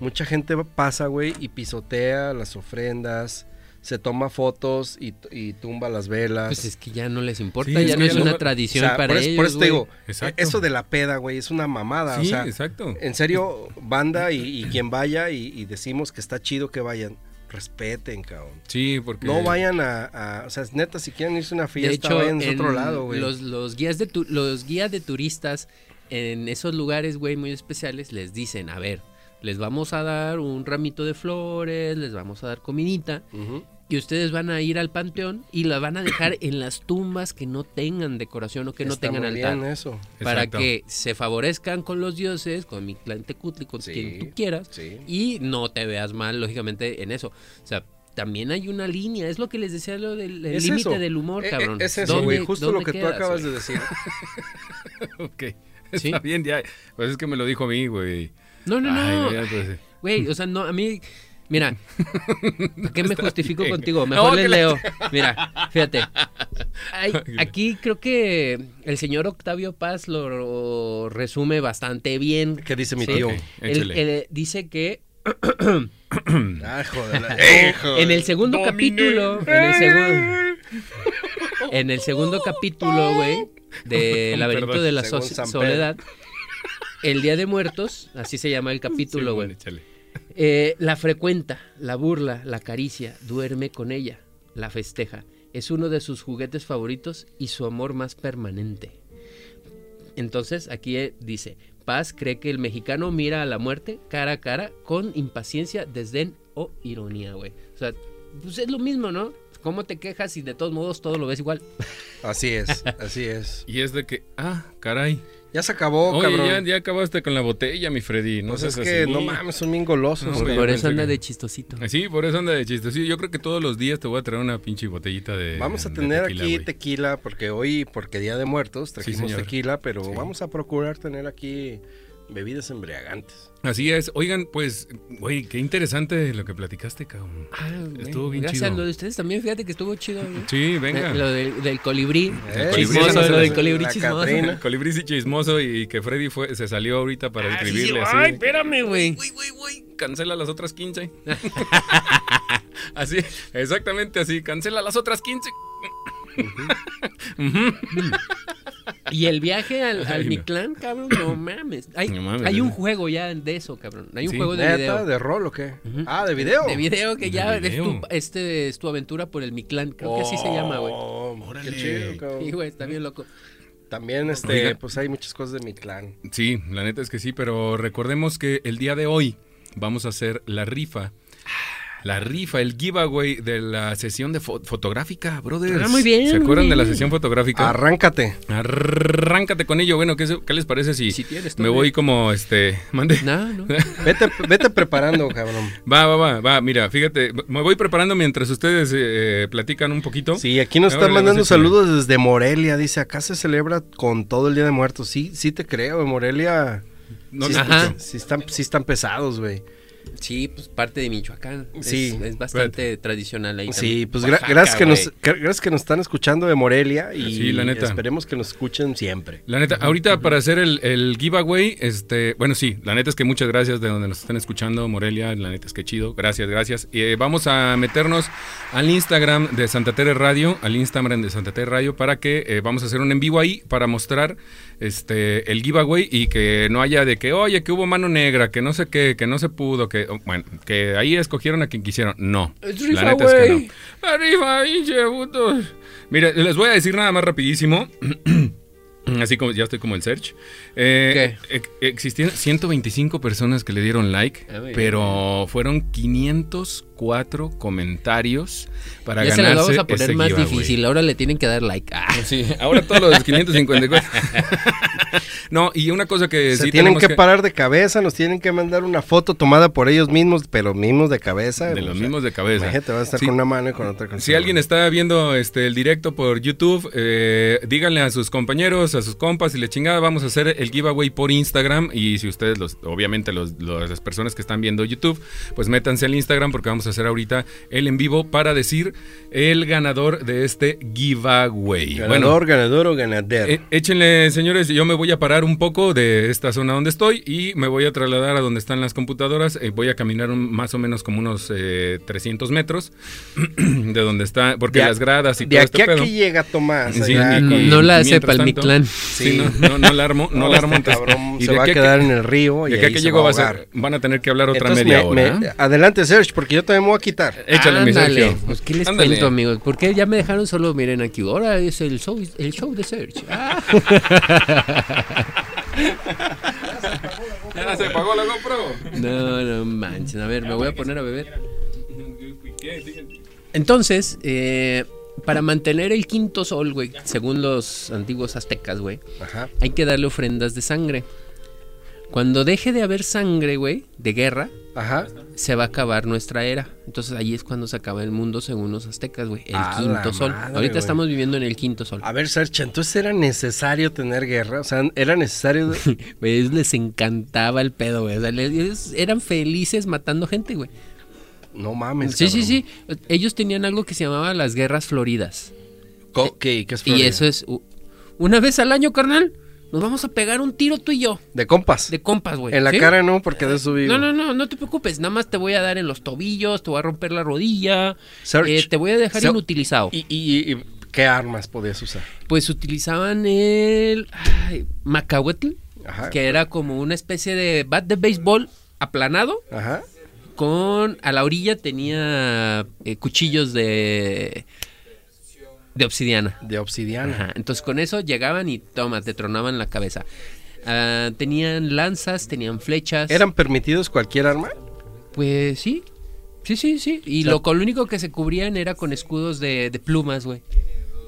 Mucha gente pasa, güey, y pisotea las ofrendas, se toma fotos y, y tumba las velas. Pues es que ya no les importa, Sí, ya es no es una no- O tradición sea, para por, eso- ellos. por eso te digo, Exacto. eso de la peda, güey, es una mamada. Sí, o sea, exacto. en serio, banda y, y quien vaya y, y decimos que está chido que vayan, respeten, cabrón. Sí, porque. No vayan a, a- o sea, neta, si quieren irse a una De fiesta, hecho, vayan a en otro lado, güey. los, los guías de tu- los guías de turistas en esos lugares, güey, muy especiales, les dicen, a ver, les vamos a dar un ramito de flores, les vamos a dar comidita, Ujú. Y ustedes van a ir al panteón y la van a dejar (coughs) en las tumbas que no tengan decoración o que no tengan muy altar. bien eso. Para Exacto. que se favorezcan con los dioses, con mi Tecutli, con Sí, quien tú quieras, sí. y no te veas mal, lógicamente, en eso. O sea, también hay una línea, es lo que les decía lo del el Es límite eso. del humor, E- e- cabrón. Es eso, ¿Dónde- güey. Justo lo que tú quedas, acabas güey? de decir. (laughs) Ok. ¿Sí? Está bien, ya. Pues es que me lo dijo a mí, güey. No, no, Ay, no. pues, Güey, o sea, no, a mí. Mira, ¿para (laughs) qué me justifico bien. contigo? Mejor No, les la- leo. (laughs) Mira, fíjate. Ay, aquí creo que el señor Octavio Paz lo resume bastante bien. ¿Qué dice mi Sí. tío? Ok, Él- él dice que (coughs) Ah, joder. la- (coughs) en el segundo Dominé. capítulo, en el segundo, en el segundo capítulo, güey, de (laughs) Laberinto Perdón, de la So-. Soledad, el Día de Muertos, así se llama el capítulo, güey. Eh, la frecuenta, la burla, la acaricia, duerme con ella, la festeja. Es uno de sus juguetes favoritos y su amor más permanente. Entonces, aquí eh, dice, Paz cree que el mexicano mira a la muerte cara a cara con impaciencia, desdén o ironía, güey. O sea, pues es lo mismo, ¿no? ¿Cómo te quejas y de todos modos todo lo ves igual? Así es, así es. Y es de que, ah, caray. Ya se acabó, Oye, cabrón. ya, ya acabaste con la botella, mi Freddy. No pues es seas que así. no mames, son bien golosos. No, Por eso anda que- de chistosito. Sí, por eso anda de chiste. Sí, yo creo que todos los días te voy a traer una pinche botellita de. Vamos a de tener tequila, aquí tequila, porque hoy, porque Día de Muertos, trajimos tequila, pero Sí. vamos a procurar tener aquí bebidas embriagantes. Así es. Oigan, pues, güey, qué interesante lo que platicaste, cabrón. Ah, Estuvo bien Gracias, chido. lo de ustedes también, fíjate que estuvo chido. Sí, venga. Eh, Lo del, del colibrí. Eh, colibrí, chismoso, lo del colibrí la chismoso. Catrina. Colibrí sí chismoso y que Freddy fue, se salió ahorita para Ah, escribirle sí. así. Ay, espérame, güey. Güey, güey, güey, cancela las otras 15. (laughs) así, exactamente así, cancela las otras 15. Y el viaje al, al Ay, no. Mictlán, cabrón, no (clears throat) mames. Hay, No mames, hay un juego ya de eso, cabrón. Hay un Sí. juego de ¿Neta? video. ¿De rol o qué? Ah, ¿de video? De video que De ya es tu, este es tu aventura por el Mictlán. Creo que así se llama, güey. Oh, Órale. Qué chido, cabrón. Sí, güey, está bien loco. También, este, Oiga. pues hay muchas cosas de mi clan. Sí, la neta es que sí, pero recordemos que el día de hoy vamos a hacer la rifa. La rifa, el giveaway de la sesión de fo- fotográfica, brothers. Ah, muy bien, ¿Se acuerdan de la sesión fotográfica? Arráncate. Arráncate con ello. Bueno, ¿qué, les parece si, Si tienes me voy eh. como este. Mande. No, no. (laughs) Vete, vete preparando, cabrón. Va, va, va, va. Mira, fíjate, me voy preparando mientras ustedes eh, platican un poquito. Sí, aquí nos están mandando saludos desde Morelia. Dice, acá se celebra con todo el Día de Muertos. Sí, sí te creo, Morelia No sí, Ajá. sí están, sí están pesados, güey. Sí, pues parte de Michoacán. Es- Sí. Es, bastante tradicional ahí. Sí, también. pues gra- Oaxaca, gracias, que nos, gracias que nos están escuchando de Morelia y Sí, la neta. esperemos que nos escuchen siempre. La neta, ahorita para hacer el, el giveaway, este, bueno, sí, la neta es que muchas gracias de donde nos están escuchando, Morelia, la neta es que chido, gracias, gracias. Y, eh, vamos a meternos al Instagram de Santa Tere Radio, al Instagram de Santa Tere Radio, para que eh, vamos a hacer un en vivo ahí para mostrar este el giveaway y que no haya de que, oye, que hubo mano negra, que no sé qué, que no se pudo, que, oh, bueno, que ahí escogieron a quien quisieron. No, Es la neta es que no. Arriba, pinche putos. Mire, les voy a decir nada más rapidísimo. (clears throat) Así como ya estoy como el search. Eh, ex- existieron 125 personas que le dieron like, Ah, pero fueron 504 comentarios para Ya se lo ganarse vamos a poner más giveaway. difícil. Ahora le tienen que dar like. Ah. Sí, ahora todos los 554. (laughs) no, y una cosa que Se sí tienen que, parar de cabeza, nos tienen que mandar una foto tomada por ellos mismos, pero mismos de cabeza. de o los sea, mismos de cabeza. Imagínate, vas a estar Sí. con una mano y con otra con Si alguien está viendo este el directo por YouTube, eh, díganle a sus compañeros, a sus compas y le chingada, vamos a hacer el giveaway por Instagram. Y si ustedes, los, obviamente los, los- las personas que están viendo YouTube, pues métanse al Instagram porque vamos a hacer ahorita el en vivo para decir el ganador de este giveaway. Ganador, ganador o ganadero. Eh, échenle, señores, yo me voy a parar un poco de esta zona donde estoy y me voy a trasladar a donde están las computadoras. Eh, voy a caminar un- más o menos como unos eh, 300 metros (clears throat) de donde está, porque De las gradas y de todo aquí este a pedo. que llega Tomás. Sí, allá y No la el tanto- Mictlán. Sí, no, no, no la armo, no, No, la este armo. entonces- cabrón y se de va a aquí quedar que- en el río y de aquí a ahí que se llego va a ser- van a tener que hablar otra Entonces, media me- hora. me- adelante, Serge, porque yo también me voy a quitar. Échale, mi Sergio. Pues, ¿qué les Ándale. cuento, amigos? Porque ya me dejaron solo, miren aquí. Ahora es el show, el show de Search. Ah. (laughs) Ya se pagó la GoPro. No, no manches. A ver, me voy a poner a beber. Entonces, eh, para mantener el quinto sol, güey, según los antiguos aztecas, güey, hay que darle ofrendas de sangre. Cuando deje de haber sangre, güey, de guerra, Ajá. se va a acabar nuestra era. Entonces ahí es cuando se acaba el mundo según los aztecas, güey. El quinto sol. madre, Ahorita güey. estamos viviendo en el quinto sol. A ver, Sercha, entonces era necesario tener guerra. O sea, era necesario. (laughs) Güey, ellos les encantaba el pedo, güey. O sea, les- ellos eran felices matando gente, güey. No mames. Sí, sí, cabrón. sí. Ellos tenían algo que se llamaba las guerras floridas. Co- ¿Qué, es Y Florida? eso es una vez al año, carnal. Nos vamos a pegar un tiro tú y yo. De compas. De compas, güey. en la ¿sí? cara no, porque de vivo. No, no, no, no te preocupes. Nada más te voy a dar en los tobillos, te voy a romper la rodilla. Eh, te voy a dejar inutilizado. ¿Y, y- y qué armas podías usar? Pues utilizaban el ay, macahuetl, Ajá. que era como una especie de bat de béisbol aplanado. Ajá. Con a la orilla tenía eh, cuchillos de de obsidiana. De obsidiana. Ajá, Entonces con eso llegaban y toma, te tronaban la cabeza. Ah, tenían lanzas, tenían flechas. ¿Eran permitidos cualquier arma? Pues sí. Sí, sí, sí. Y O sea- lo, con lo único que se cubrían era con escudos de, de plumas, güey.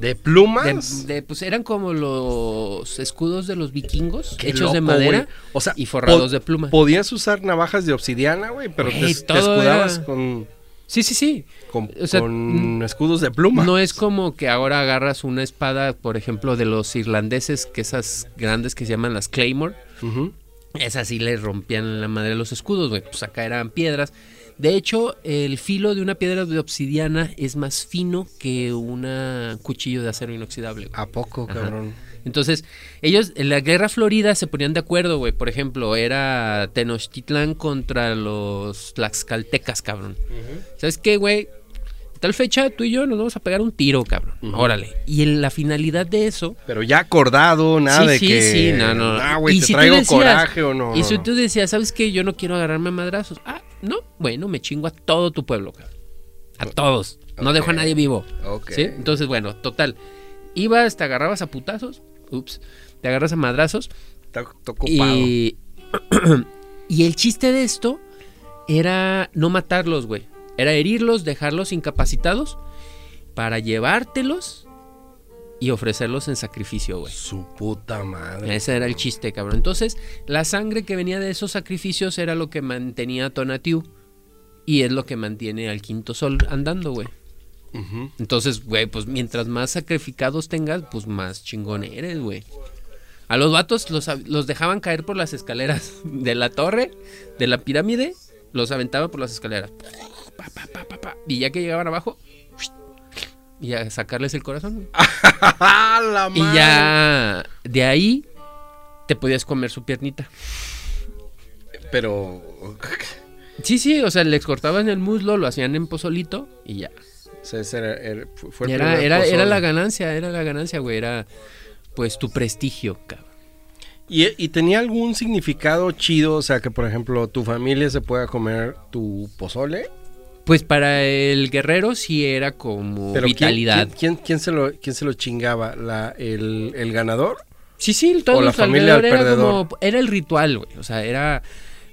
¿De plumas? de- pues eran como los escudos de los vikingos, Qué hechos de madera. O sea, y forrados de pluma. Podías usar navajas de obsidiana, güey, pero te, escudabas era- con, Sí, sí, sí. con, O sea, con escudos de pluma. No es como que ahora agarras una espada, por ejemplo, de los irlandeses, que esas grandes que se llaman las Claymore. Esas sí les rompían la madre los escudos, güey. Pues acá eran piedras. De hecho, el filo de una piedra de obsidiana es más fino que un cuchillo de acero inoxidable. ¿A poco, Ajá. Entonces, ellos en la guerra florida se ponían de acuerdo, güey. Por ejemplo, era Tenochtitlán contra los tlaxcaltecas, cabrón. ¿Sabes qué, güey? Tal fecha, tú y yo nos vamos a pegar un tiro, cabrón. Órale. Y en la finalidad de eso. Pero ya acordado, nada sí, de sí, que... sí, no, no. Ah, güey, te si traigo decías- coraje o no. y si tú decías, ¿sabes qué? Yo no quiero agarrarme a madrazos. Ah, no. Bueno, me chingo a todo tu pueblo, cabrón. A todos. No dejo a nadie vivo. Ok. ¿Sí? Entonces, bueno, total. Ibas, te agarrabas a putazos. Ups. Te agarras a madrazos. Está, está ocupado. Y, (clears throat) y el chiste de esto era no matarlos, güey. Era herirlos, dejarlos incapacitados para llevártelos y ofrecerlos en sacrificio, güey. Su puta madre. Ese era el chiste, cabrón. Entonces, la sangre que venía de esos sacrificios era lo que mantenía a Tonatiuh. Y es lo que mantiene al quinto sol andando, güey. Entonces, güey, pues mientras más sacrificados tengas, pues más chingón eres, güey. A los vatos los, los dejaban caer por las escaleras (laughs) de la torre, de la pirámide, los aventaban por las escaleras. Pa, pa, pa, pa, pa. Y ya que llegaban abajo, (sniffs) y a sacarles el corazón. (laughs) güey. ¡Ah, la Y ya de ahí te podías comer su piernita. Pero... (laughs) Sí, sí, o sea, les cortaban el muslo, lo hacían en pozolito y ya. O sea, ese era, era- fue el Era, primer era, era la ganancia, era la ganancia, güey. Era pues tu prestigio, cabrón. ¿Y, y tenía algún significado chido? O sea, que por ejemplo tu familia se pueda comer tu pozole. Pues para el guerrero sí era como Pero ¿quién- vitalidad. ¿quién, quién, quién se, lo, quién se lo chingaba? ¿La, el, ¿El ganador? Sí, sí, todo O la el familia era perdedor. como era el ritual, güey. O sea, era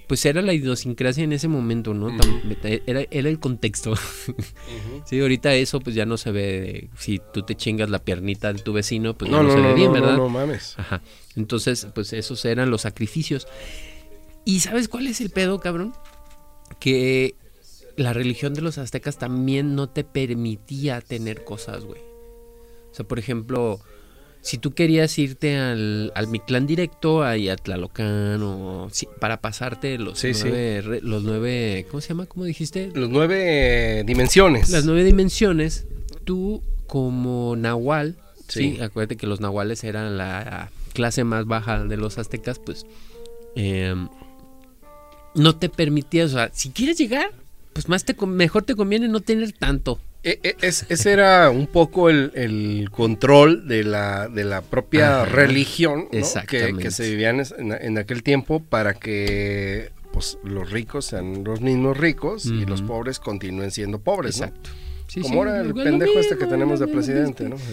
pues era la idiosincrasia en ese momento, ¿no? Tam- Era, era el contexto. (laughs) Sí, ahorita eso pues ya no se ve. Si tú te chingas la piernita de tu vecino, pues no, no, no, se no, ve bien, ¿verdad? no, no mames. Ajá. Entonces, pues esos eran los sacrificios. ¿Y sabes cuál es el pedo, cabrón? Que la religión de los aztecas también no te permitía tener cosas, güey. O sea, por ejemplo, si tú querías irte al, al Mictlán directo, ahí a Tlalocan, o para pasarte los Sí, sí. nueve, re- los nueve, ¿cómo se llama? ¿Cómo dijiste? Los nueve dimensiones. Las nueve dimensiones, tú como nahual, Sí. acuérdate que los nahuales eran la clase más baja de los aztecas, pues eh, no te permitía, o sea, si quieres llegar, pues más te mejor te conviene no tener tanto. E- e- es- ese era un poco el, el control de la, de la propia Ajá. religión ¿no? que, se vivía en, en- aquel tiempo para que pues, los ricos sean los mismos ricos y los pobres continúen siendo pobres. ¿no? Exacto. Sí, Como sí, ahora el pendejo este que mismo, tenemos de mismo, presidente. ¿no? Sí.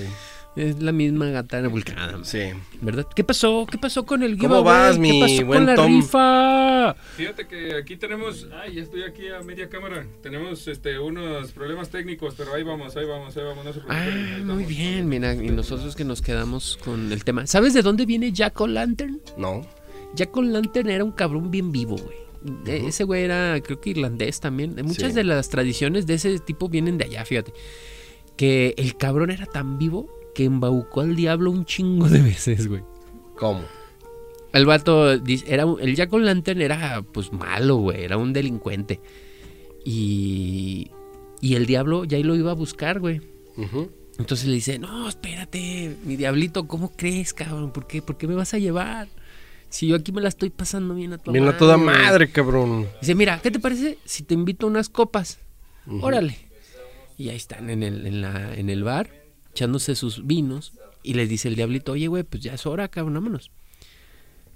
Es la misma gata vulcana, Sí. ¿verdad? ¿Qué pasó? ¿Qué pasó con el ¿Cómo giveaway? vas, ¿Qué mi pasó buen con la Tom? rifa? Fíjate que aquí tenemos, ay, ya estoy aquí a media cámara. Tenemos este unos problemas técnicos, pero ahí vamos, ahí vamos, ahí vamos, no se ahí Ah, muy bien, mira, y nosotros que nos quedamos con el tema. ¿Sabes de dónde viene Jack O'Lantern? No. Jack O'Lantern era un cabrón bien vivo, güey. E- Ese güey era, creo que irlandés también. Muchas Sí. de las tradiciones de ese tipo vienen de allá, fíjate. Que el cabrón era tan vivo que embaucó al diablo un chingo de veces, güey. ¿Cómo? El vato, era, el Jack O'Lantern era pues malo, güey, era un delincuente. Y, y el diablo ya lo iba a buscar, güey. Entonces le dice, no, espérate, mi diablito, ¿cómo crees, cabrón? ¿Por qué, ¿Por qué me vas a llevar? Si yo aquí me la estoy pasando bien a toda madre, cabrón. Dice, mira, ¿qué te parece si te invito a unas copas? Órale. Y ahí están en el, en, la, en el bar, echándose sus vinos. Y les dice el diablito, oye, güey, pues ya es hora, cabrón, vámonos.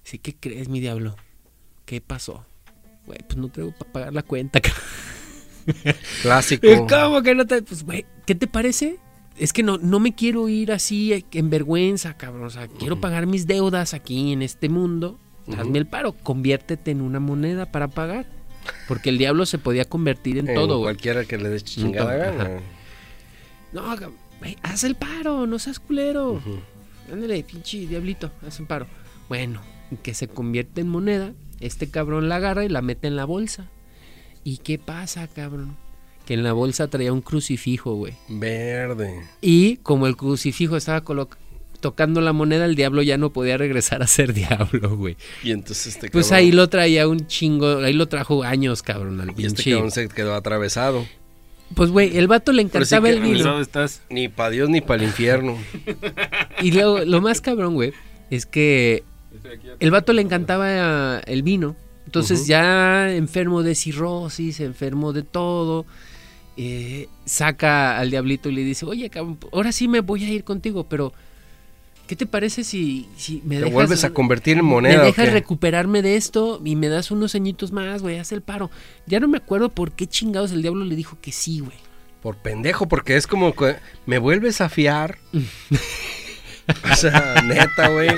Dice, ¿qué crees, mi diablo? ¿Qué pasó? Güey, pues no traigo para pagar la cuenta, cabrón. (laughs) Clásico. (laughs) ¿Cómo que no te...? Pues, güey, ¿qué te parece? Es que no, no me quiero ir así eh, en vergüenza, cabrón. O sea, quiero pagar mis deudas aquí en este mundo. Hazme el paro, conviértete en una moneda para pagar. Porque el diablo se podía convertir en, En todo, güey. Cualquiera que le dé chingada gana. No, cab- güey, haz el paro, no seas culero. Ándale, pinche diablito, haz un paro. Bueno, que se convierte en moneda, este cabrón la agarra y la mete en la bolsa. ¿Y qué pasa, cabrón? Que en la bolsa traía un crucifijo, güey. Verde. Y como el crucifijo estaba tocando la moneda, el diablo ya no podía regresar a ser (laughs) diablo, güey. Y entonces este Pues cabrón- ahí lo traía un chingo, ahí lo trajo años, cabrón, al Y este cabrón se quedó atravesado. Pues, güey, el vato le sí encantaba el vino. estás? Ni para Dios ni para el infierno. Y lo, lo más cabrón, güey, es que el vato le encantaba el vino. Entonces ya enfermo de cirrosis, enfermo de todo, eh, saca al diablito y le dice, oye, cabrón, ahora sí me voy a ir contigo, pero ¿qué te parece si, si me Te dejas... vuelves a convertir en me moneda. ¿o dejas recuperarme de esto y me das unos añitos más, güey, haz el paro. Ya no me acuerdo por qué chingados el diablo le dijo que sí, güey. Por pendejo, porque es como que me vuelves a fiar. (laughs) o sea, neta, güey.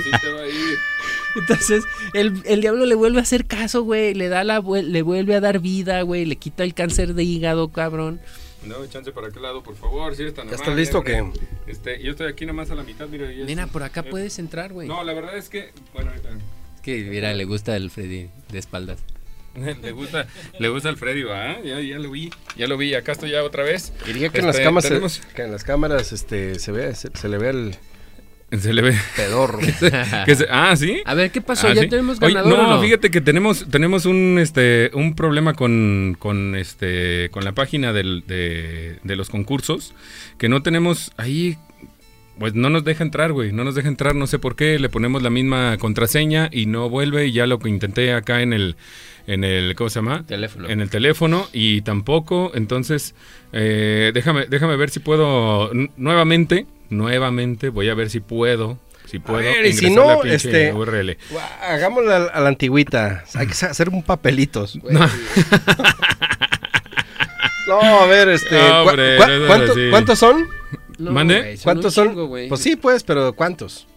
Entonces, el, el diablo le vuelve a hacer caso, güey. Le da la le vuelve a dar vida, güey. Le quita el cáncer de hígado, cabrón. No, chance para aquel lado, por favor, si eres tan ¿Ya estás amable, listo qué? Este, yo estoy aquí nomás a la mitad, mira. y es- Nena, por acá eh, puedes entrar, güey. No, la verdad es que, bueno, ahorita. Es que, mira, le gusta el Freddy de espaldas. (laughs) Le gusta, le gusta al Freddy, ¿va? Ya, ya lo vi, ya lo vi, acá estoy ya otra vez. Diría que en Este, las cámaras, tenemos- que en las cámaras este, se, ve, se, se le ve el (laughs) Se le ve. pedorro. (laughs) que se- ah, ¿sí? A ver, ¿qué pasó? Ah, ¿Ya ¿sí? tenemos Oye, ganador no, no? fíjate que tenemos, tenemos un, este, un problema con, con, este, con la página del- de, de los concursos, que no tenemos ahí, pues no nos deja entrar, güey, no nos deja entrar, no sé por qué, le ponemos la misma contraseña y no vuelve, y ya lo que intenté acá en el, en el, ¿cómo se llama? Teléfono. En el teléfono y tampoco, entonces, eh, déjame, déjame ver si puedo, nuevamente, nuevamente, voy a ver si puedo. Si puedo ver, y si ingresar la no, pinche este, URL. Hagámoslo a, a la antigüita. Hay que hacer un papelitos. (laughs) No, a ver, este. No, ¿cu- hombre, cu- no es ¿cuánto- así. ¿Cuántos son? No, ¿Mande? güey, son ¿Cuántos son? güey. pues sí, pues, pero ¿cuántos?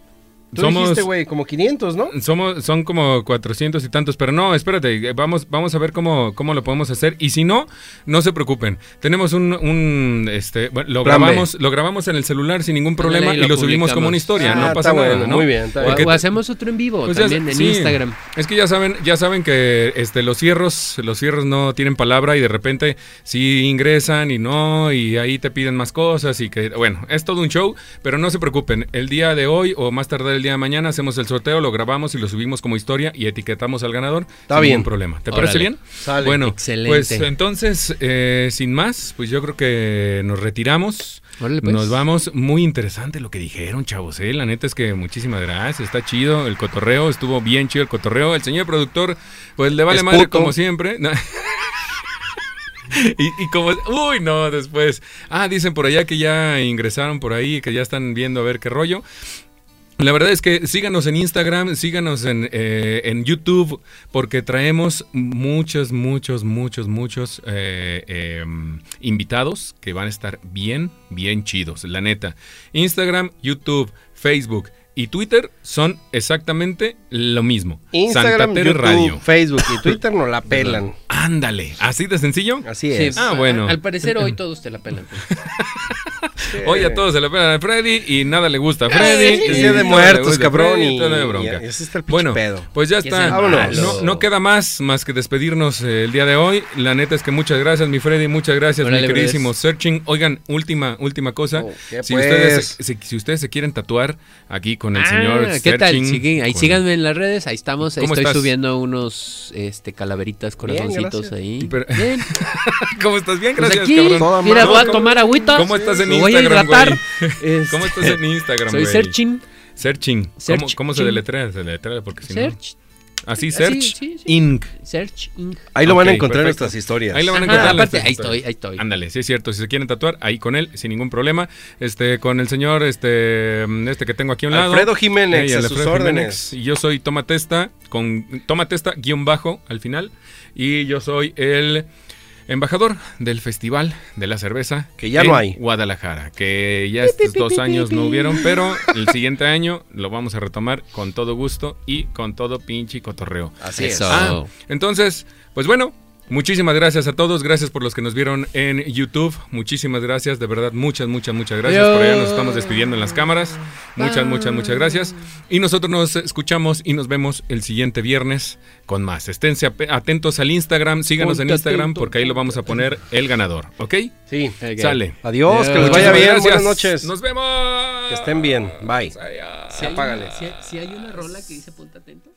Tú Somos- dijiste, güey, como 500, ¿no? Somos, son como 400 y tantos, pero no, espérate, vamos, vamos a ver cómo, cómo lo podemos hacer. Y si no, no se preocupen. Tenemos un, un, este, bueno, lo Plan B. grabamos, lo grabamos en el celular sin ningún problema y y lo, subimos como una historia, Ah, no pasa está nada, bueno, ¿no? muy bien, está O, bien. Porque- o hacemos otro en vivo Pues ya- también en sí. Instagram. Es que ya saben, ya saben que este los cierros, los cierros no tienen palabra y de repente sí ingresan y no y ahí te piden más cosas y que bueno, es todo un show, pero no se preocupen, el día de hoy o más tarde el día de mañana hacemos el sorteo, lo grabamos y lo subimos como historia y etiquetamos al ganador Está sin bien. ningún problema. ¿Te Órale. parece bien? Sale. Bueno, Excelente. pues entonces eh, sin más, pues yo creo que nos retiramos. Órale, pues. Nos vamos. Muy interesante lo que dijeron, chavos. ¿eh? La neta es que muchísimas gracias. Está chido el cotorreo. Estuvo bien chido el cotorreo. El señor productor, pues le vale Es madre puto. como siempre. No. (laughs) y, y como... Uy, no, después. Ah, dicen por allá que ya ingresaron por ahí, que ya están viendo a ver qué rollo. La verdad es que síganos en Instagram, síganos en, eh, en YouTube, porque traemos muchos, muchos, muchos, muchos eh, eh, invitados que van a estar bien, bien chidos, la neta. Instagram, YouTube, Facebook y Twitter son exactamente lo mismo. Instagram, Santa YouTube, Radio. Facebook y (laughs) Twitter no la pelan. Ándale, así de sencillo. Así Sí, es. Ah, bueno. Al parecer hoy todos te la pelan. (laughs) Hoy a todos se le pegan a Freddy y nada le gusta a Freddy. Es y Día de Muertos, cabrón. Y, todo de y- bronca. y ese está el Bueno, pedo. pues ya está. No, no queda más más que despedirnos eh, el día de hoy. La neta es que muchas gracias, mi Freddy, muchas gracias, Órale, mi queridísimo. Searching. Oigan, última última cosa. Oh, ¿qué si, pues? ustedes, si, si ustedes se quieren tatuar aquí con el señor Ah, ¿qué tal? Ahí con- síganme en las redes, ahí estamos. Ahí ¿Cómo estoy estás? subiendo unos este calaveritas, corazoncitos ahí. Pero- Bien. (laughs) ¿Cómo estás? Bien, Pues gracias, aquí, cabrón. Mira, voy a ¿Cómo- tomar agüita. ¿Cómo estás en me voy a Instagram, hidratar. güey? Este, ¿Cómo estás en Instagram, Soy? Searching. Searching. ¿Cómo, cómo se deletrea? Se deletrea porque si no... Así, Search sí, sí. Inc. Search. Inc. Ahí lo van a encontrar en perfecto. nuestras historias. Ahí lo van a Ajá, encontrar. en aparte, ahí historias. estoy, ahí estoy. Ándale, sí es cierto. Si se quieren tatuar, ahí con él, sin ningún problema. Este, con el señor, este, este que tengo aquí a un lado. Alfredo Jiménez, a Alfredo sus órdenes. Y yo soy Toma Testa, con Toma Testa guion bajo al final. Y yo soy el embajador del Festival de la Cerveza. Que ya en no hay. Guadalajara. Que ya estos dos años no hubieron, pero (laughs) el siguiente año lo vamos a retomar con todo gusto y con todo pinche cotorreo. Así es. Ah, entonces, pues bueno, muchísimas gracias a todos. Gracias por los que nos vieron en YouTube. Muchísimas gracias, de verdad, muchas, muchas, muchas gracias. Por allá nos estamos despidiendo en las cámaras. Muchas, muchas, muchas gracias. Y nosotros nos escuchamos y nos vemos el siguiente viernes con más. Esténse atentos al Instagram, síganos en Instagram porque ahí lo vamos a poner el ganador, ¿ok? Sí. Ok. Sale. Adiós, que les vaya bien. gracias. Buenas noches. Nos vemos. Que estén bien. Bye. Si hay, Apágale. una, si hay- si hay una rola que dice ponte atento.